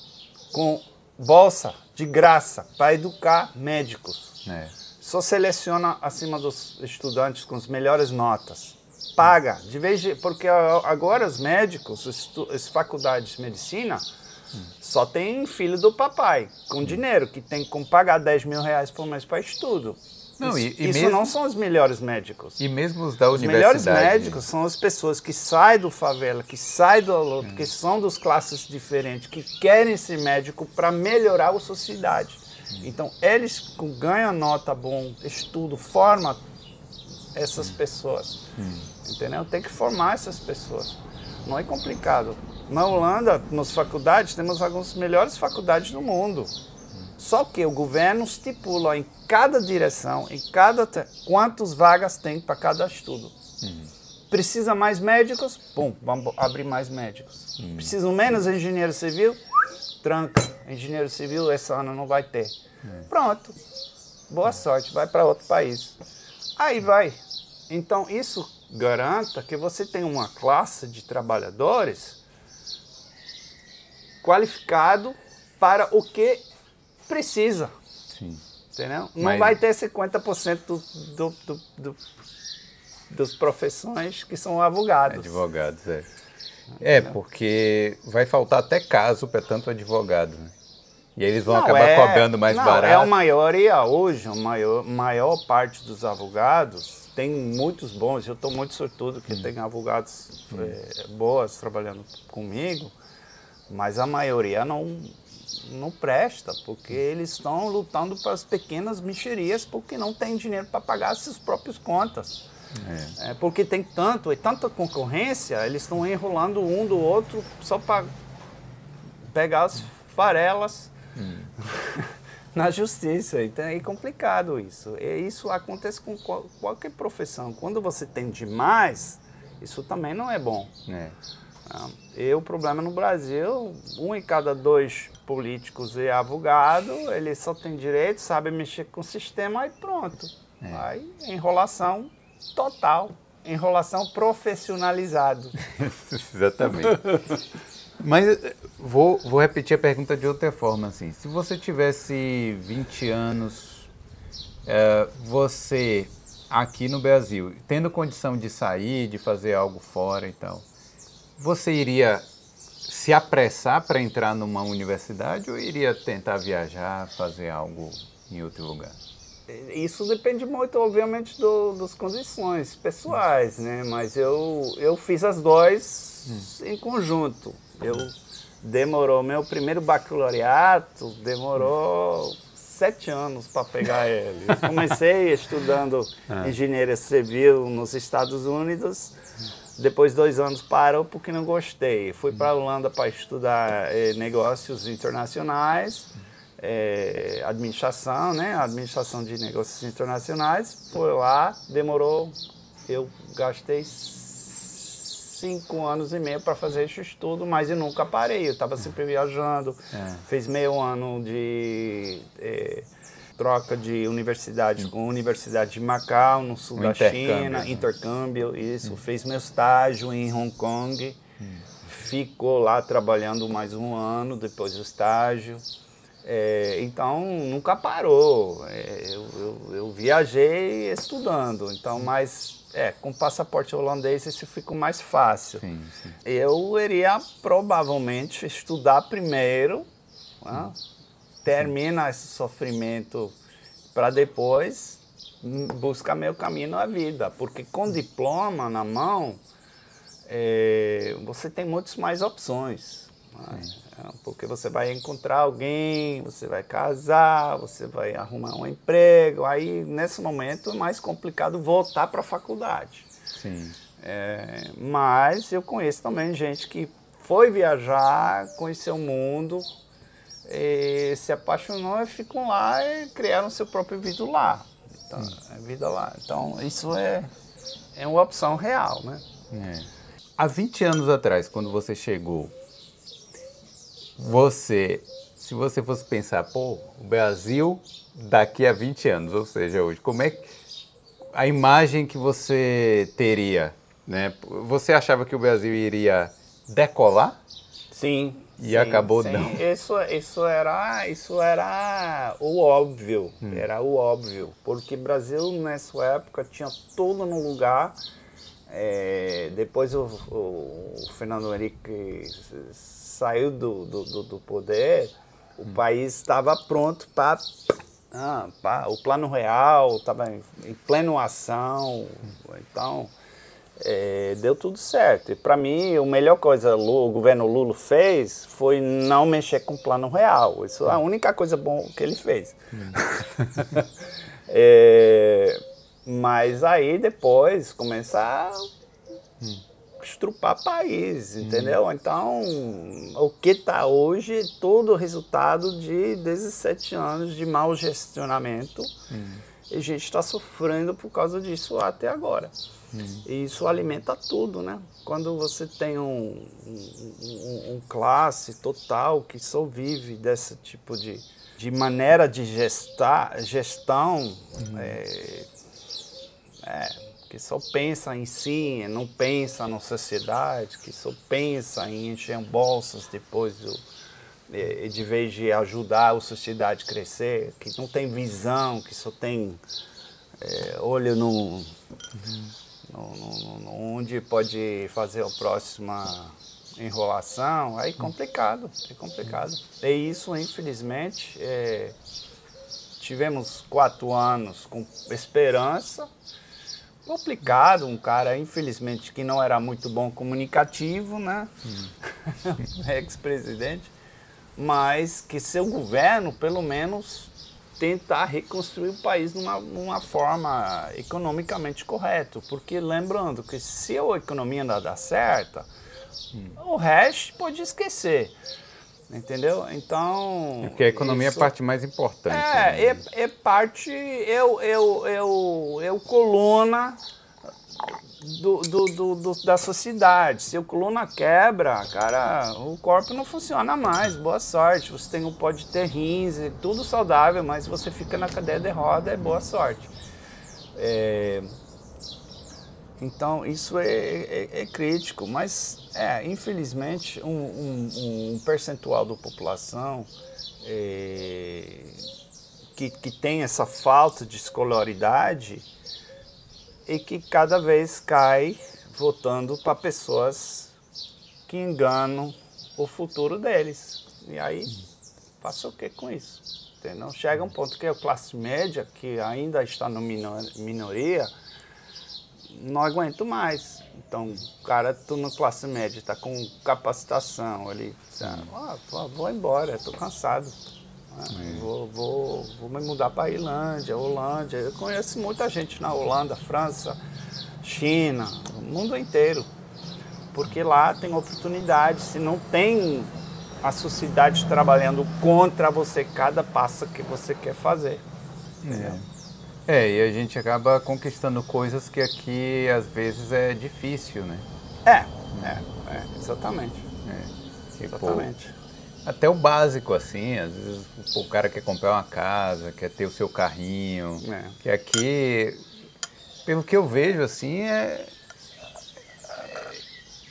com bolsa de graça para educar médicos. É. Só seleciona acima dos estudantes com as melhores notas. Paga, de vez de, porque agora os médicos, as faculdades de medicina, só tem filho do papai, com dinheiro, que tem que pagar 10 mil reais por mês para estudo. Não, isso, e, e isso mesmo, não são os melhores médicos. E mesmo os da os universidade. Os melhores médicos são as pessoas que saem do favela, que saem do luto, hum. que são dos classes diferentes, que querem ser médico para melhorar a sociedade. Hum. Então, eles ganham nota bom, estudo, forma essas hum. pessoas. Entendeu? Tem que formar essas pessoas. Não é complicado. Na Holanda, nas faculdades, temos algumas melhores faculdades do mundo. Só que o governo estipula em cada direção, em cada quantas vagas tem para cada estudo. Uhum. Precisa mais médicos? Bom, vamos abrir mais médicos. Uhum. Precisa menos engenheiro civil? Tranca. Engenheiro civil esse ano não vai ter. Uhum. Pronto. Boa sorte, vai para outro país. Aí vai. Então isso garanta que você tem uma classe de trabalhadores qualificado para o que precisa. Sim. Entendeu? Não Mas... vai ter 50% do, do, do, do, das profissões que são advogados. Advogados, é. É, porque vai faltar até caso para tanto advogado. Né? E eles vão não, acabar é, cobrando mais não, barato. É a maioria hoje, a maior, maior parte dos advogados tem muitos bons. Eu estou muito sortudo que hum. tem advogados hum. é, boas trabalhando comigo, mas a maioria não, não presta, porque eles estão lutando para as pequenas mexerias porque não tem dinheiro para pagar suas próprias contas. É. É, porque tem tanto e tanta concorrência, eles estão enrolando um do outro só para pegar as farelas hum. *laughs* na justiça. Então é complicado isso. E isso acontece com qualquer profissão. Quando você tem demais, isso também não é bom. É. E o problema no Brasil, um em cada dois políticos é advogado, ele só tem direito, sabe mexer com o sistema e pronto. É. Aí enrolação total, enrolação profissionalizado. *laughs* Exatamente. Mas eh, vou, vou repetir a pergunta de outra forma, assim. Se você tivesse 20 anos, é, você aqui no Brasil, tendo condição de sair, de fazer algo fora e tal, você iria se apressar para entrar numa universidade ou iria tentar viajar, fazer algo em outro lugar? Isso depende muito, obviamente, do, das condições pessoais, né? Mas eu, eu fiz as duas hum. em conjunto. Eu demorou meu primeiro bacalaureato demorou sete anos para pegar ele. Eu comecei *laughs* estudando ah. engenharia civil nos Estados Unidos depois dois anos parou porque não gostei. Fui para a Holanda para estudar eh, negócios internacionais, eh, administração, né? Administração de negócios internacionais. Foi lá, demorou. Eu gastei cinco anos e meio para fazer esse estudo, mas eu nunca parei. Eu estava sempre viajando. É. Fiz meio ano de eh, troca de universidade com a Universidade de Macau, no sul da China, né? intercâmbio, isso. Hum. Fez meu estágio em Hong Kong, hum. ficou lá trabalhando mais um ano depois do estágio. É, então, nunca parou. É, eu, eu, eu, viajei estudando, então, mas é, com passaporte holandês isso ficou mais fácil. Sim, sim. Eu iria provavelmente estudar primeiro, né? Termina esse sofrimento para depois buscar meu caminho na vida. Porque com diploma na mão, é, você tem muitas mais opções. É, porque você vai encontrar alguém, você vai casar, você vai arrumar um emprego, aí nesse momento é mais complicado voltar para a faculdade. Sim. É, mas eu conheço também gente que foi viajar, conheceu o mundo, se apaixonou e ficam lá e criaram seu próprio vida lá. Então, é vida lá. Então, isso é, é uma opção real, né? É. Há 20 anos atrás, quando você chegou, você, se você fosse pensar, pô, o Brasil daqui a 20 anos, ou seja, hoje, como é que a imagem que você teria, né? Você achava que o Brasil iria decolar? Sim. E sim, acabou sim. não. *laughs* Isso, isso era, isso era o óbvio, Hum. era o óbvio, porque o Brasil nessa época tinha tudo no lugar. É, depois o, o, o Fernando Henrique saiu do, do, do, poder, o Hum. país estava pronto para ah, o plano real estava em, em pleno ação, então é, deu tudo certo. E para mim, a melhor coisa que o governo Lula fez foi não mexer com o plano real. Isso é a única coisa boa que ele fez. *laughs* É, mas aí depois começar a estrupar país, entendeu? Então, o que está hoje é todo resultado de 17 anos de mau gestionamento. E a gente está sofrendo por causa disso até agora. E isso alimenta tudo, né? Quando você tem um, um, um- classe total que só vive desse tipo de, de maneira de gestar, gestão, é, é, que só pensa em si, não pensa na sociedade, que só pensa em encher bolsas depois do, de vez de ajudar a sociedade a crescer, que não tem visão, que só tem é, olho no, no- no- no- onde pode fazer a próxima enrolação, aí é complicado, é complicado. E isso, infelizmente, é, tivemos quatro anos com esperança, complicado, um cara, infelizmente, que não era muito bom comunicativo, né? *laughs* Ex-presidente, mas que seu governo, pelo menos, tentar reconstruir o país numa, numa forma economicamente correta. Porque lembrando que se a economia não dá certa, o resto pode esquecer. Entendeu? Então. Porque a economia isso- é a parte mais importante. é, né? é, é parte, eu, eu, eu, eu coluna do, do, do- do- da sociedade. Se o coluna quebra, cara, o corpo não funciona mais. Boa sorte. Você tem, pode ter rins, tudo saudável, mas você fica na cadeia de roda, é boa sorte. É, então, isso é, é- é crítico, mas, é, infelizmente, um, um- um percentual da população é, que, que tem essa falta de escolaridade e que cada vez cai votando para pessoas que enganam o futuro deles. E aí, faça o que com isso? Entendeu? Chega um ponto que a classe média, que ainda está no minor- minoria, não aguento mais. Então, cara, tu na classe média, está com capacitação, ele diz, ah, vou embora, estou cansado. Ah, Vou, vou, vou me mudar para a Irlândia, Holândia. Eu conheço muita gente na Holanda, França, China, o mundo inteiro. Porque lá tem oportunidade, se não tem a sociedade trabalhando contra você cada passo que você quer fazer. É, e a gente acaba conquistando coisas que aqui às vezes é difícil, né? É, é, é exatamente. É, tipo, Exatamente. Até o básico, assim, às vezes o cara quer comprar uma casa, quer ter o seu carrinho, É. que aqui, pelo que eu vejo, assim, é...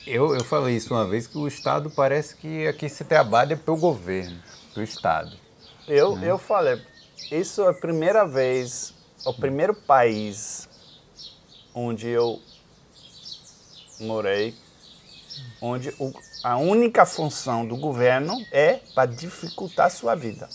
Eu, eu falei isso uma vez, que o Estado parece que aqui se trabalha pelo governo, pelo Estado. Eu, eu falei, isso é a primeira vez, o primeiro país onde eu morei, onde o- a única função do governo é para dificultar a sua vida.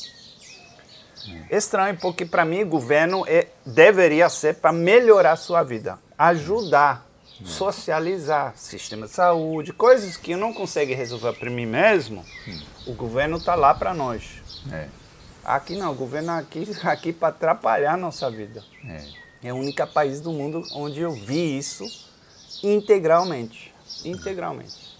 Estranho, porque para mim o governo é, deveria ser para melhorar a sua vida, ajudar. socializar sistema de saúde, coisas que eu não consigo resolver para mim mesmo, o governo está lá para nós. É, Aqui não, o governo aqui *laughs* aqui para atrapalhar a nossa vida. é. É o único país do mundo onde eu vi isso integralmente. Integralmente.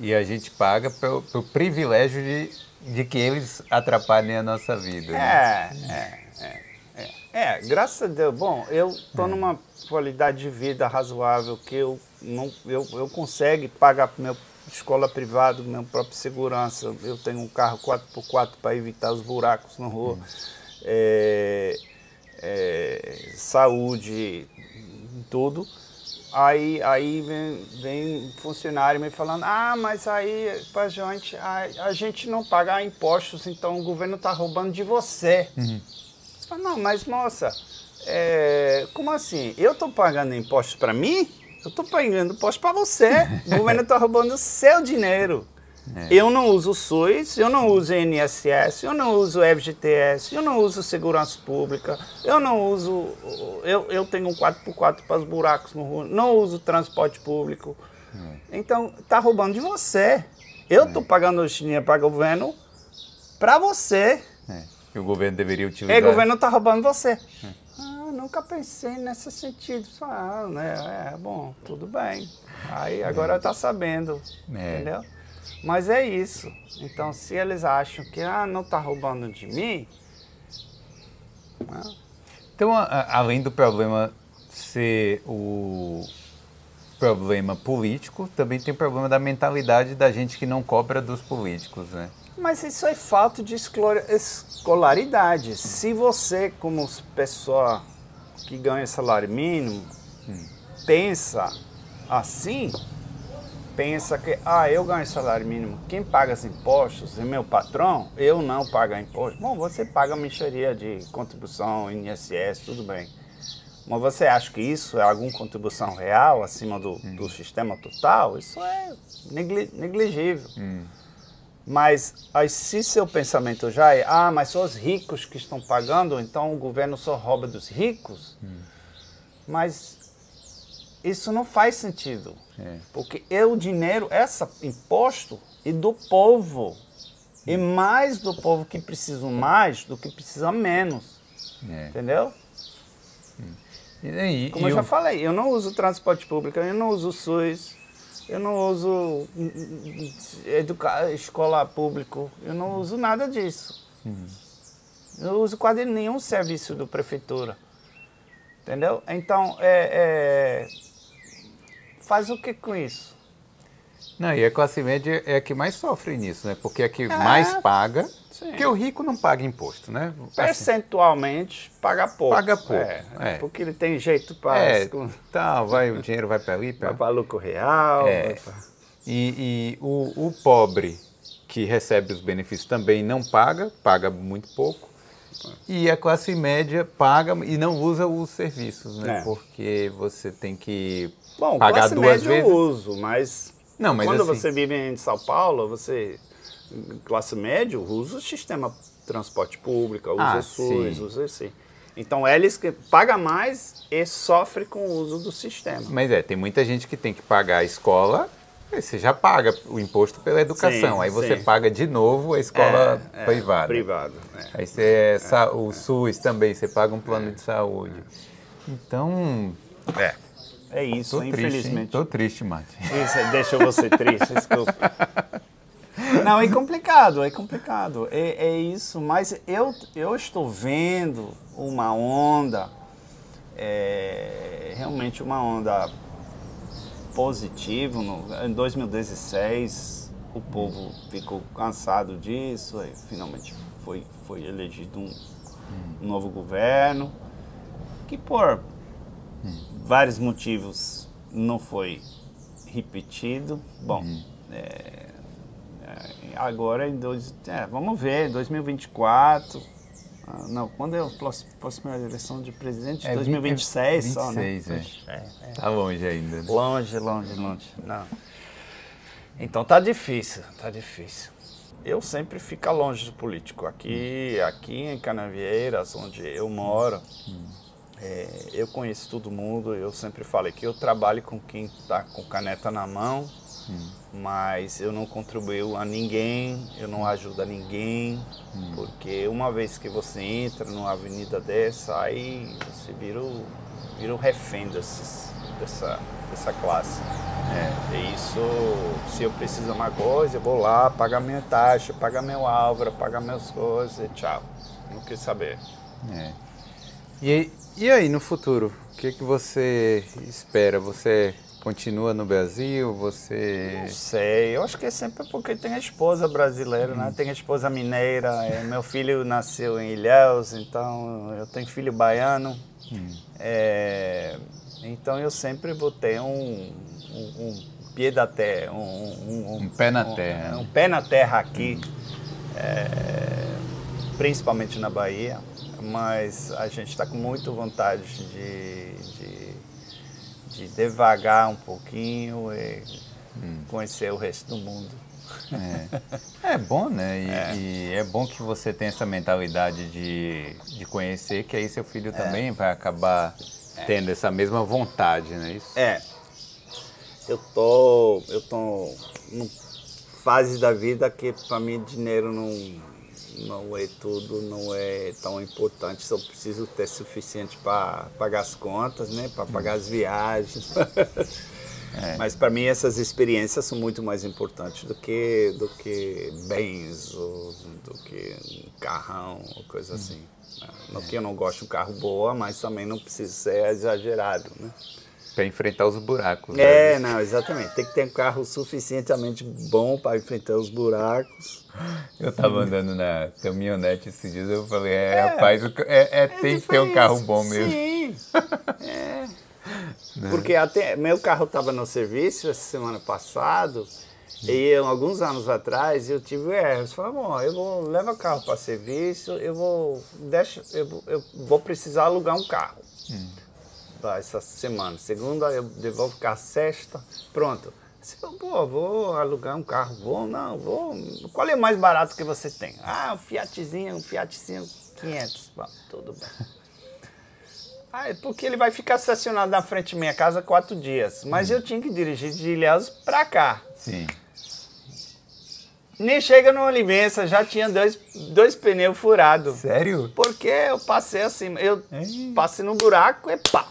E a gente paga pelo, pelo privilégio de, de que eles atrapalhem a nossa vida. né? É, é, é, é. É, graças a Deus. Bom, eu estou numa qualidade de vida razoável que eu não eu, eu consigo pagar meu escola privada, minha própria segurança. Eu tenho um carro 4x4 para evitar os buracos na rua. É, é, saúde, tudo. Aí, aí vem, vem funcionário me falando, ah, mas aí pra gente, a, a gente não paga impostos, então o governo está roubando de você. Você fala, não, mas moça, é, como assim? Eu estou pagando impostos para mim? Eu estou pagando impostos para você. O governo está roubando o seu dinheiro. Eu não uso o SUS, eu não uso INSS, eu não uso FGTS, eu não uso segurança pública, eu não uso. Eu, eu tenho um 4x4 para os buracos no rua, não uso transporte público. Então, está roubando de você. Eu estou pagando o dinheiro para o governo para você. É, que o governo deveria utilizar. E o governo está roubando você. Ah, nunca pensei nesse sentido. Ah, né? É, bom, tudo bem. Aí agora está sabendo. É. Entendeu? Mas é isso. Então, se eles acham que ah, não está roubando de mim, Então, a- a- além do problema ser o problema político, também tem o problema da mentalidade da gente que não cobra dos políticos, né? Mas isso é falta de escolaridade. Se você, como pessoa que ganha salário mínimo, pensa assim, pensa que, ah, eu ganho salário mínimo, quem paga os impostos é meu patrão, eu não pago imposto. Bom, você paga a mixaria de contribuição, INSS, tudo bem. Mas você acha que isso é alguma contribuição real acima do, do sistema total? Isso é negli- negligível. Mas aí, se seu pensamento já é, ah, mas são os ricos que estão pagando, então o governo só rouba dos ricos, mas isso não faz sentido. É. Porque é o dinheiro, esse imposto, é do povo. E mais do povo que precisa mais do que precisa menos. É. Entendeu? E, e- Como e eu já falei, eu não uso transporte público, eu não uso SUS, eu não uso hum, hum, educa escola público, eu não uso nada disso. Eu não uso quase nenhum serviço da prefeitura. Entendeu? Então, é, é, faz o que com isso? Não, e a classe média é a que mais sofre nisso, né? Porque é a que mais paga, Sim. porque o rico não paga imposto, né? Assim, Percentualmente, paga pouco. Paga pouco, É, é. Porque ele tem jeito para é, tá, vai, o dinheiro vai para ali, pra... *laughs* para lucro real. É. vai pra- E, e o, o pobre que recebe os benefícios também não paga, paga muito pouco. E a classe média paga e não usa os serviços, né? É. Porque você tem que Bom, pagar classe duas média vezes. eu uso, mas, Não, mas quando assim- você vive em São Paulo, você, classe média, usa o sistema de transporte público, usa Ah, o SUS, sim. usa assim. Então, eles que pagam mais e sofrem com o uso do sistema. Mas é, tem muita gente que tem que pagar a escola, você já paga o imposto pela educação. Sim, aí você sim. paga de novo a escola É, é, privada. Privado, é. Aí você, sa- o SUS também, você paga um plano de saúde. Então, é, É isso, tô infelizmente. Tô triste, Mate. Isso deixou você triste, desculpa. *laughs* Não, é complicado, é complicado. É, é isso, mas eu, eu estou vendo uma onda, é, realmente uma onda positiva. No, em 2016, o povo ficou cansado disso, finalmente foi, foi elegido um, um novo governo, que por vários motivos não foi repetido. Bom, é, é, agora em dois, é, vamos ver, 2024. ah, não, quando é a próxima, eleição de presidente? É, 2026 só, né? 26, É, é. Tá longe ainda. né? Longe, longe, longe. Não. Então tá difícil, tá difícil. Eu sempre fico longe do político. Aqui, aqui em Canavieiras, onde eu moro, É, eu conheço todo mundo, eu sempre falei que eu trabalho com quem está com caneta na mão, hum. mas eu não contribuo a ninguém, eu não ajudo a ninguém, hum. porque uma vez que você entra numa avenida dessa, aí você vira o, vira o refém desses, dessa, dessa classe. É, e isso, se eu preciso de uma coisa, eu vou lá, pagar minha taxa, pagar meu álvaro, pagar meus coisas e tchau. Não quer saber. É. E, e aí, no futuro, o que, que você espera? Você continua no Brasil? Você. Não sei, eu acho que é sempre porque tem a esposa brasileira, né? Tem a esposa mineira. É, meu filho nasceu em Ilhéus, então eu tenho filho baiano. Hum. É, então eu sempre vou ter um, um, um pé da terra, um, um, pé na terra. Um, pé na terra aqui, é, principalmente na Bahia, mas a gente está com muita vontade de, de, de, devagar um pouquinho e hum. conhecer o resto do mundo. É, é bom, né? E é. e é. bom que você tenha essa mentalidade de, de conhecer, que aí seu filho é. também vai acabar tendo essa mesma vontade, não é isso? É. Eu tô, eu tô numa fase da vida que para mim dinheiro não não é tudo, não é tão importante. Só preciso ter suficiente para pagar as contas, né? Para pagar as viagens. *laughs* É. Mas para mim essas experiências são muito mais importantes do que do que bens ou do que um carrão ou coisa hum. assim. Não que eu não gosto de um carro boa, mas também não precisa ser exagerado, né? Para enfrentar os buracos. É, né? não, exatamente. Tem que ter um carro suficientemente bom para enfrentar os buracos. Eu estava andando na caminhonete esses dias, eu falei, é, é rapaz, é, é, é tem que ter um carro bom mesmo. Sim, *laughs* é. Né? Porque até meu carro estava no serviço essa semana passada e alguns anos atrás eu tive erro. Eu falei, bom, eu vou levar o carro para serviço, eu vou, deixa, eu, eu, vou precisar alugar um carro. Hum. Essa semana. Segunda eu devolvo carro sexta. Pronto. Pô, vou alugar um carro bom? Não, vou. Qual é o mais barato que você tem? Ah, um Fiatzinho, um Fiat 500. Bom, tudo bem. *laughs* Ah, é porque ele vai ficar estacionado na frente da minha casa quatro dias. Mas hum. eu tinha que dirigir de Ilhéus para cá. Sim. Nem chega no Olivença, já tinha dois, dois pneus furados. Sério? Porque eu passei assim, eu Ei. passei no buraco e pá.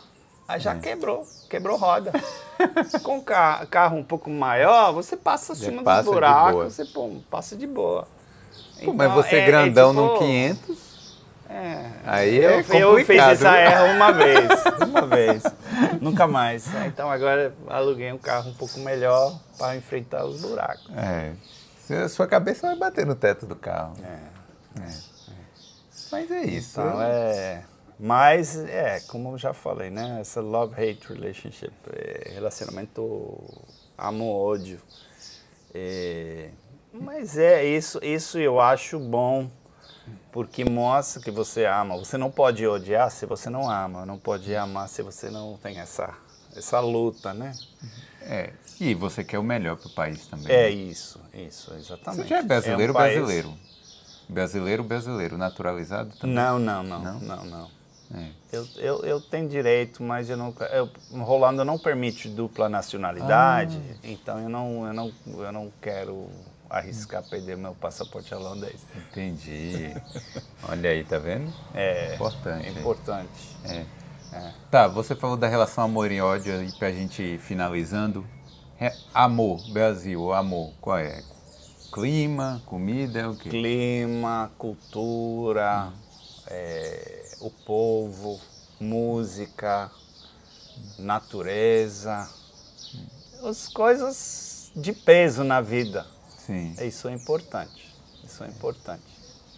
Aí já é. quebrou, quebrou roda. *laughs* Com carro, carro um pouco maior, você passa acima passa dos buracos, você pô, passa de boa. Pô, mas então, você é, grandão é, tipo, no 500... É, Aí eu, é complicado. eu fiz essa erra uma vez, *laughs* uma vez, nunca mais. Então agora aluguei um carro um pouco melhor para enfrentar os buracos. É. A sua cabeça vai bater no teto do carro. É. é. Mas é isso. Então, é... Mas, é, como eu já falei, né? Essa love-hate relationship, é relacionamento amor-ódio. É, mas é, isso, isso eu acho bom, porque mostra que você ama. Você não pode odiar se você não ama, não pode amar se você não tem essa, essa luta, né? É, e você quer o melhor para o país também. É né? isso, isso, exatamente. Você já é brasileiro, é um brasileiro? Brasileiro, brasileiro, naturalizado também? Não, não, não, não, não. não. É. Eu, eu, eu tenho direito, mas eu não, eu, Rolando não permite dupla nacionalidade, ah. então eu não, eu, não, eu não quero arriscar perder meu passaporte holandês. Entendi. *laughs* Olha aí, tá vendo? É importante. É importante. É. É. Tá, você falou da relação amor e ódio aí pra gente finalizando. É, amor, Brasil, amor, qual é? Clima, comida, o quê? Clima, cultura, é, o povo, música, natureza, as coisas de peso na vida. Sim. Isso é importante. Isso é importante.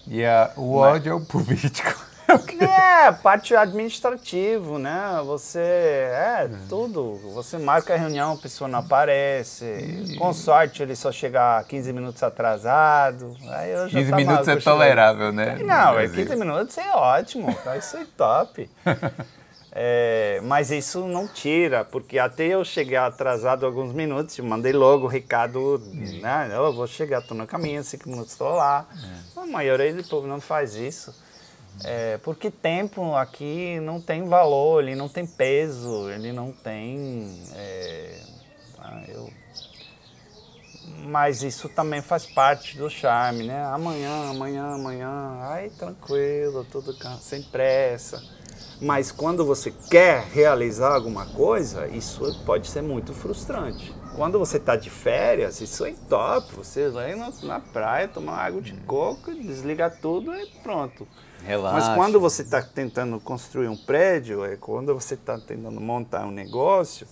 E a, o ódio Mas, é o político. *laughs* É, parte administrativo, né? Você. É, tudo. Você marca a reunião, a pessoa não aparece. Com sorte, ele só chega 15 minutos atrasado. Aí eu já 15 tá minutos é tolerável, né? Não, é 15 minutos é ótimo. Vai ser top. *laughs* É, mas isso não tira, porque até eu chegar atrasado alguns minutos, mandei logo o recado, né? Eu vou chegar, estou no caminho, cinco minutos estou lá. É. A maioria do povo não faz isso. É, porque tempo aqui não tem valor, ele não tem peso, ele não tem. É, ah, eu, mas isso também faz parte do charme, né? Amanhã, amanhã, amanhã, ai tranquilo, tudo sem pressa. Mas quando você quer realizar alguma coisa, isso pode ser muito frustrante. Quando você está de férias, isso é top. Você vai na, na praia, tomar água de coco, desliga tudo e pronto. Relaxa. Mas quando você está tentando construir um prédio, é quando você está tentando montar um negócio,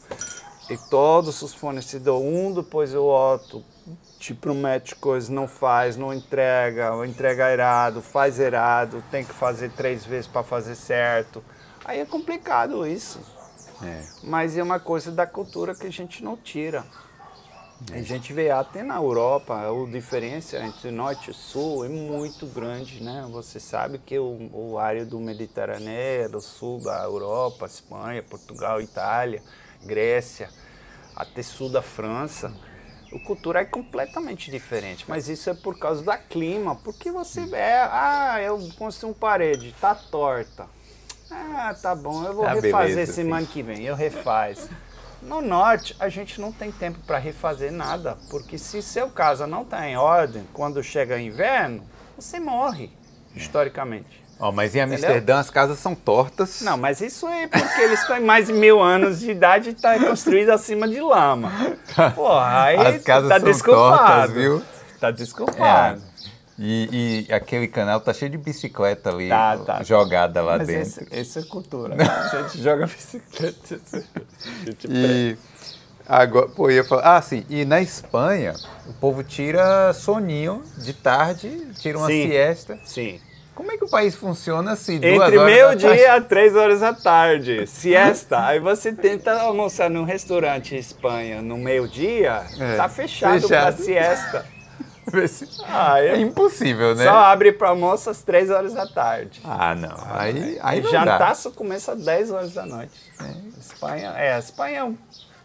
e todos os fornecedores, um depois do outro, te promete coisas, não faz, não entrega, ou entrega errado, faz errado, tem que fazer três vezes para fazer certo. Aí é complicado isso. É. Mas é uma coisa da cultura que a gente não tira. A gente vê até na Europa, a diferença entre norte e sul é muito grande, né? Você sabe que o, o área do Mediterrâneo, do sul da Europa, Espanha, Portugal, Itália, Grécia, até sul da França, a cultura é completamente diferente. Mas isso é por causa do clima, porque você vê, ah, eu construí uma parede, tá torta. Ah, tá bom, eu vou ah, refazer beleza, semana sim. que vem, eu refaz. *laughs* No norte, a gente não tem tempo para refazer nada, porque se seu casa não está em ordem, quando chega inverno, você morre, historicamente. Oh, mas em Amsterdã Entendeu? as casas são tortas. Não, mas isso é porque eles têm mais de mil anos de idade e está construído acima de lama. *laughs* Porra, aí as casas tá são desculpado. tortas, viu? Tá desculpado. É. E, e, aquele canal tá cheio de bicicleta ali tá, tá. jogada lá Mas dentro. Esse é cultura. A gente joga bicicleta. *laughs* e agora, pô, ia falar, ah, sim. E na Espanha o povo tira soninho de tarde, tira uma sim, siesta. Sim. Como é que o país funciona assim? Entre meio-dia a três horas da tarde, siesta. Aí você tenta almoçar num restaurante em Espanha no meio-dia, é, tá fechado, fechado. pra siesta. Ah, é impossível, né? Só abre para almoço às 3 horas da tarde. Ah, não. Aí, aí não jantar dá. só começa às 10 horas da noite. É. Espanha, é, Espanha é um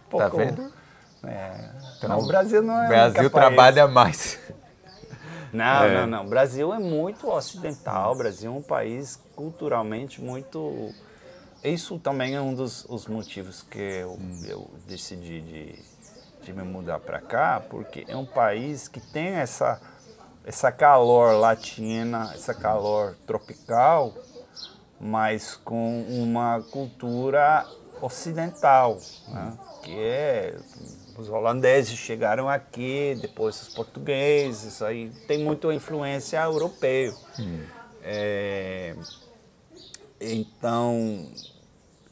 pouco. Tá vendo? É, então, o Brasil não é. O Brasil trabalha mais. Não, é. não, não. O Brasil é muito ocidental. O Brasil é um país culturalmente muito. Isso também é um dos motivos que eu, hum. eu decidi de de me mudar para cá, porque é um país que tem essa, essa calor latina, essa calor tropical, mas com uma cultura ocidental, né? que é os holandeses chegaram aqui, depois os portugueses, aí tem muita influência europeia. Hum. É, então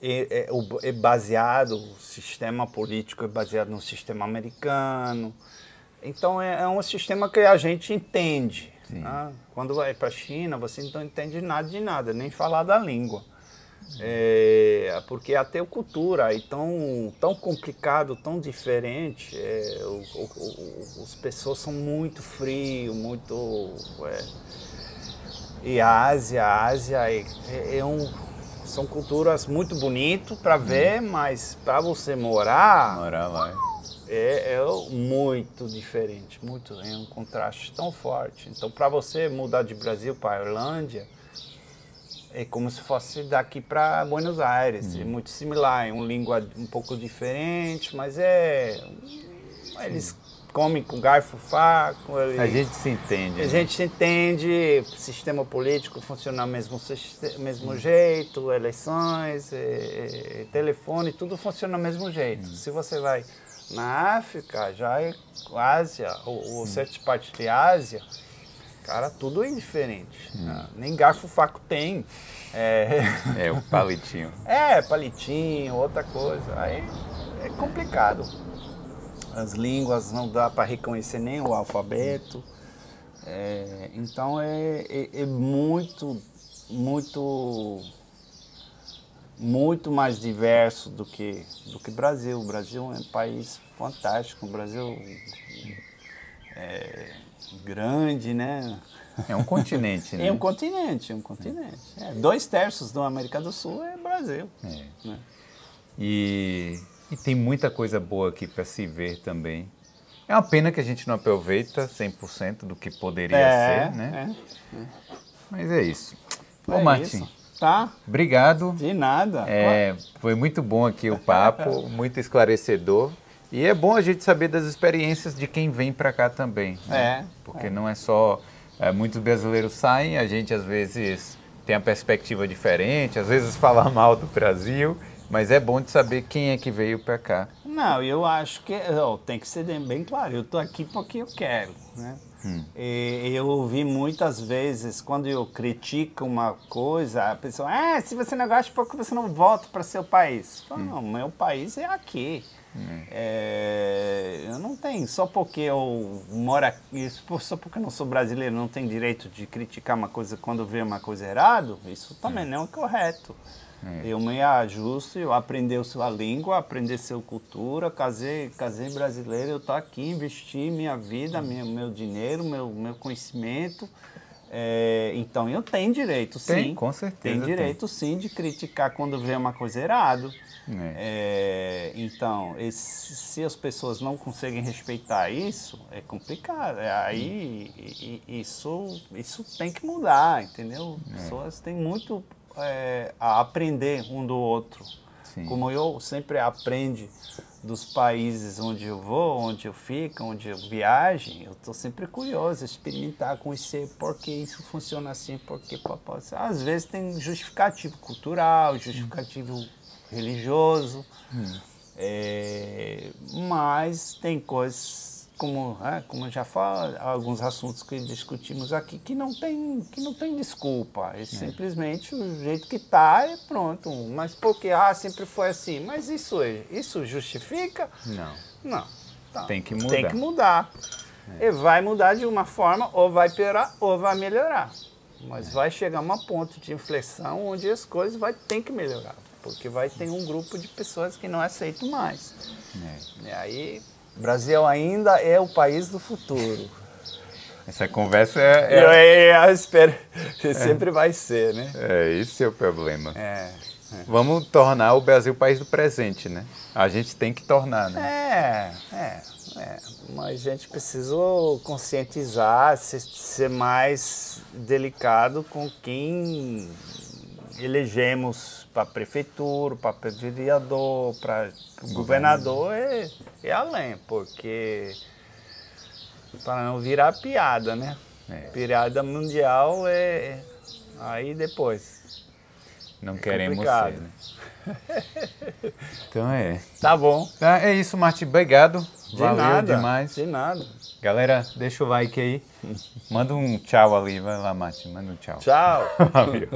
é, é, é, baseado, o sistema político é baseado no sistema americano. Então é, é um sistema que a gente entende. Né? Quando vai para a China, você não entende nada de nada, nem falar da língua. É, porque até a cultura é tão, tão complicado, tão diferente. É, o, o, o, as pessoas são muito frios, muito. É, e a Ásia, a Ásia é, é um são culturas muito bonitas para ver, hum. mas para você morar, morar. É, é, muito diferente, muito é um contraste tão forte. Então, para você mudar de Brasil para Irlândia, é como se fosse daqui para Buenos Aires. É hum. É muito similar, é uma língua um pouco diferente, mas é eles come com garfo, faco. Ele, a gente se entende. A né? gente se entende, sistema político funciona do mesmo, mesmo hum. jeito, eleições, é, é, telefone, tudo funciona do mesmo jeito. Hum. Se você vai na África, já é Ásia, ou, ou hum. certas partes de Ásia, cara, tudo é diferente. Hum. Ah, nem garfo, faco tem. É, é o palitinho. é, palitinho, outra coisa. Aí é complicado as línguas, não dá para reconhecer nem o alfabeto. É, então é, é, é, muito, muito, muito mais diverso do que do que Brasil. O Brasil é um país fantástico. O Brasil é grande, né? É um continente, *laughs* né? É um continente, é um continente. É, dois terços da América do Sul é Brasil. É. Né? E e tem muita coisa boa aqui para se ver também. É uma pena que a gente não aproveita 100% do que poderia é, ser, né? É, é. Mas é isso. Ô, É Martim, isso. Tá? obrigado. De nada. É, foi muito bom aqui o papo, *laughs* muito esclarecedor. E é bom a gente saber das experiências de quem vem para cá também. né? É, Porque não é só. é, muitos brasileiros saem, a gente às vezes tem a perspectiva diferente, às vezes fala mal do Brasil, mas é bom de saber quem é que veio para cá. Não, eu acho que ó, tem que ser bem claro. Eu tô aqui porque eu quero, né? E eu ouvi muitas vezes quando eu critico uma coisa, a pessoa, ah, se você não gosta, por que você não volta para seu país? Eu falo, Não, meu país é aqui. É, eu não tenho, só porque eu moro aqui, só porque eu não sou brasileiro, não tenho direito de criticar uma coisa quando vê uma coisa errada, isso também não é correto. Eu me ajusto, eu aprender sua língua, aprender sua cultura, casei, casei brasileiro, eu tô aqui, investi minha vida, minha, meu dinheiro, meu, meu conhecimento. É, então eu tenho direito, sim. Tem, com certeza Tenho tem. direito, sim, de criticar quando vê uma coisa errada. É. É, então, esse- se as pessoas não conseguem respeitar isso, é complicado. É, Aí i- i- isso, isso tem que mudar, entendeu? É. As pessoas têm muito é, a aprender um do outro. Sim. Como eu sempre aprendo dos países onde eu vou, onde eu fico, onde eu viajo, eu estou sempre curioso, experimentar, conhecer por que isso funciona assim, por que papai. Às vezes tem justificativo cultural, justificativo religioso, é, mas tem coisas como, é, como já falo, alguns assuntos que discutimos aqui que não tem, que não tem desculpa. É simplesmente o jeito que tá é pronto. Mas porque ah, sempre foi assim. Mas isso é- isso justifica? Não. Não. Tá. Tem que Tem mudar. que mudar. E vai mudar de uma forma, ou vai piorar, ou vai melhorar. Mas vai chegar uma ponto de inflexão onde as coisas vai ter que melhorar. Porque vai ter um grupo de pessoas que não aceitam mais. É. E aí, o Brasil ainda é o país do futuro. Essa conversa é, Eu, é, eu espero que sempre vai ser, né? é, esse é o problema. É. Vamos tornar o Brasil o país do presente, né? A gente tem que tornar, né? É, é, é. Mas a gente precisou conscientizar, ser mais delicado com quem elegemos para prefeitura, para vereador, para governador e, e além, porque para não virar piada, né? É. Piada mundial é aí depois. Não queremos complicado. ser, né? *laughs* Então é. Tá bom. Tá, é isso, Martim. Obrigado. De Valeu nada. demais. De nada. Galera, deixa o like aí. *laughs* Manda um tchau ali. Vai lá, Martim. Manda um tchau. Tchau. *laughs* Valeu.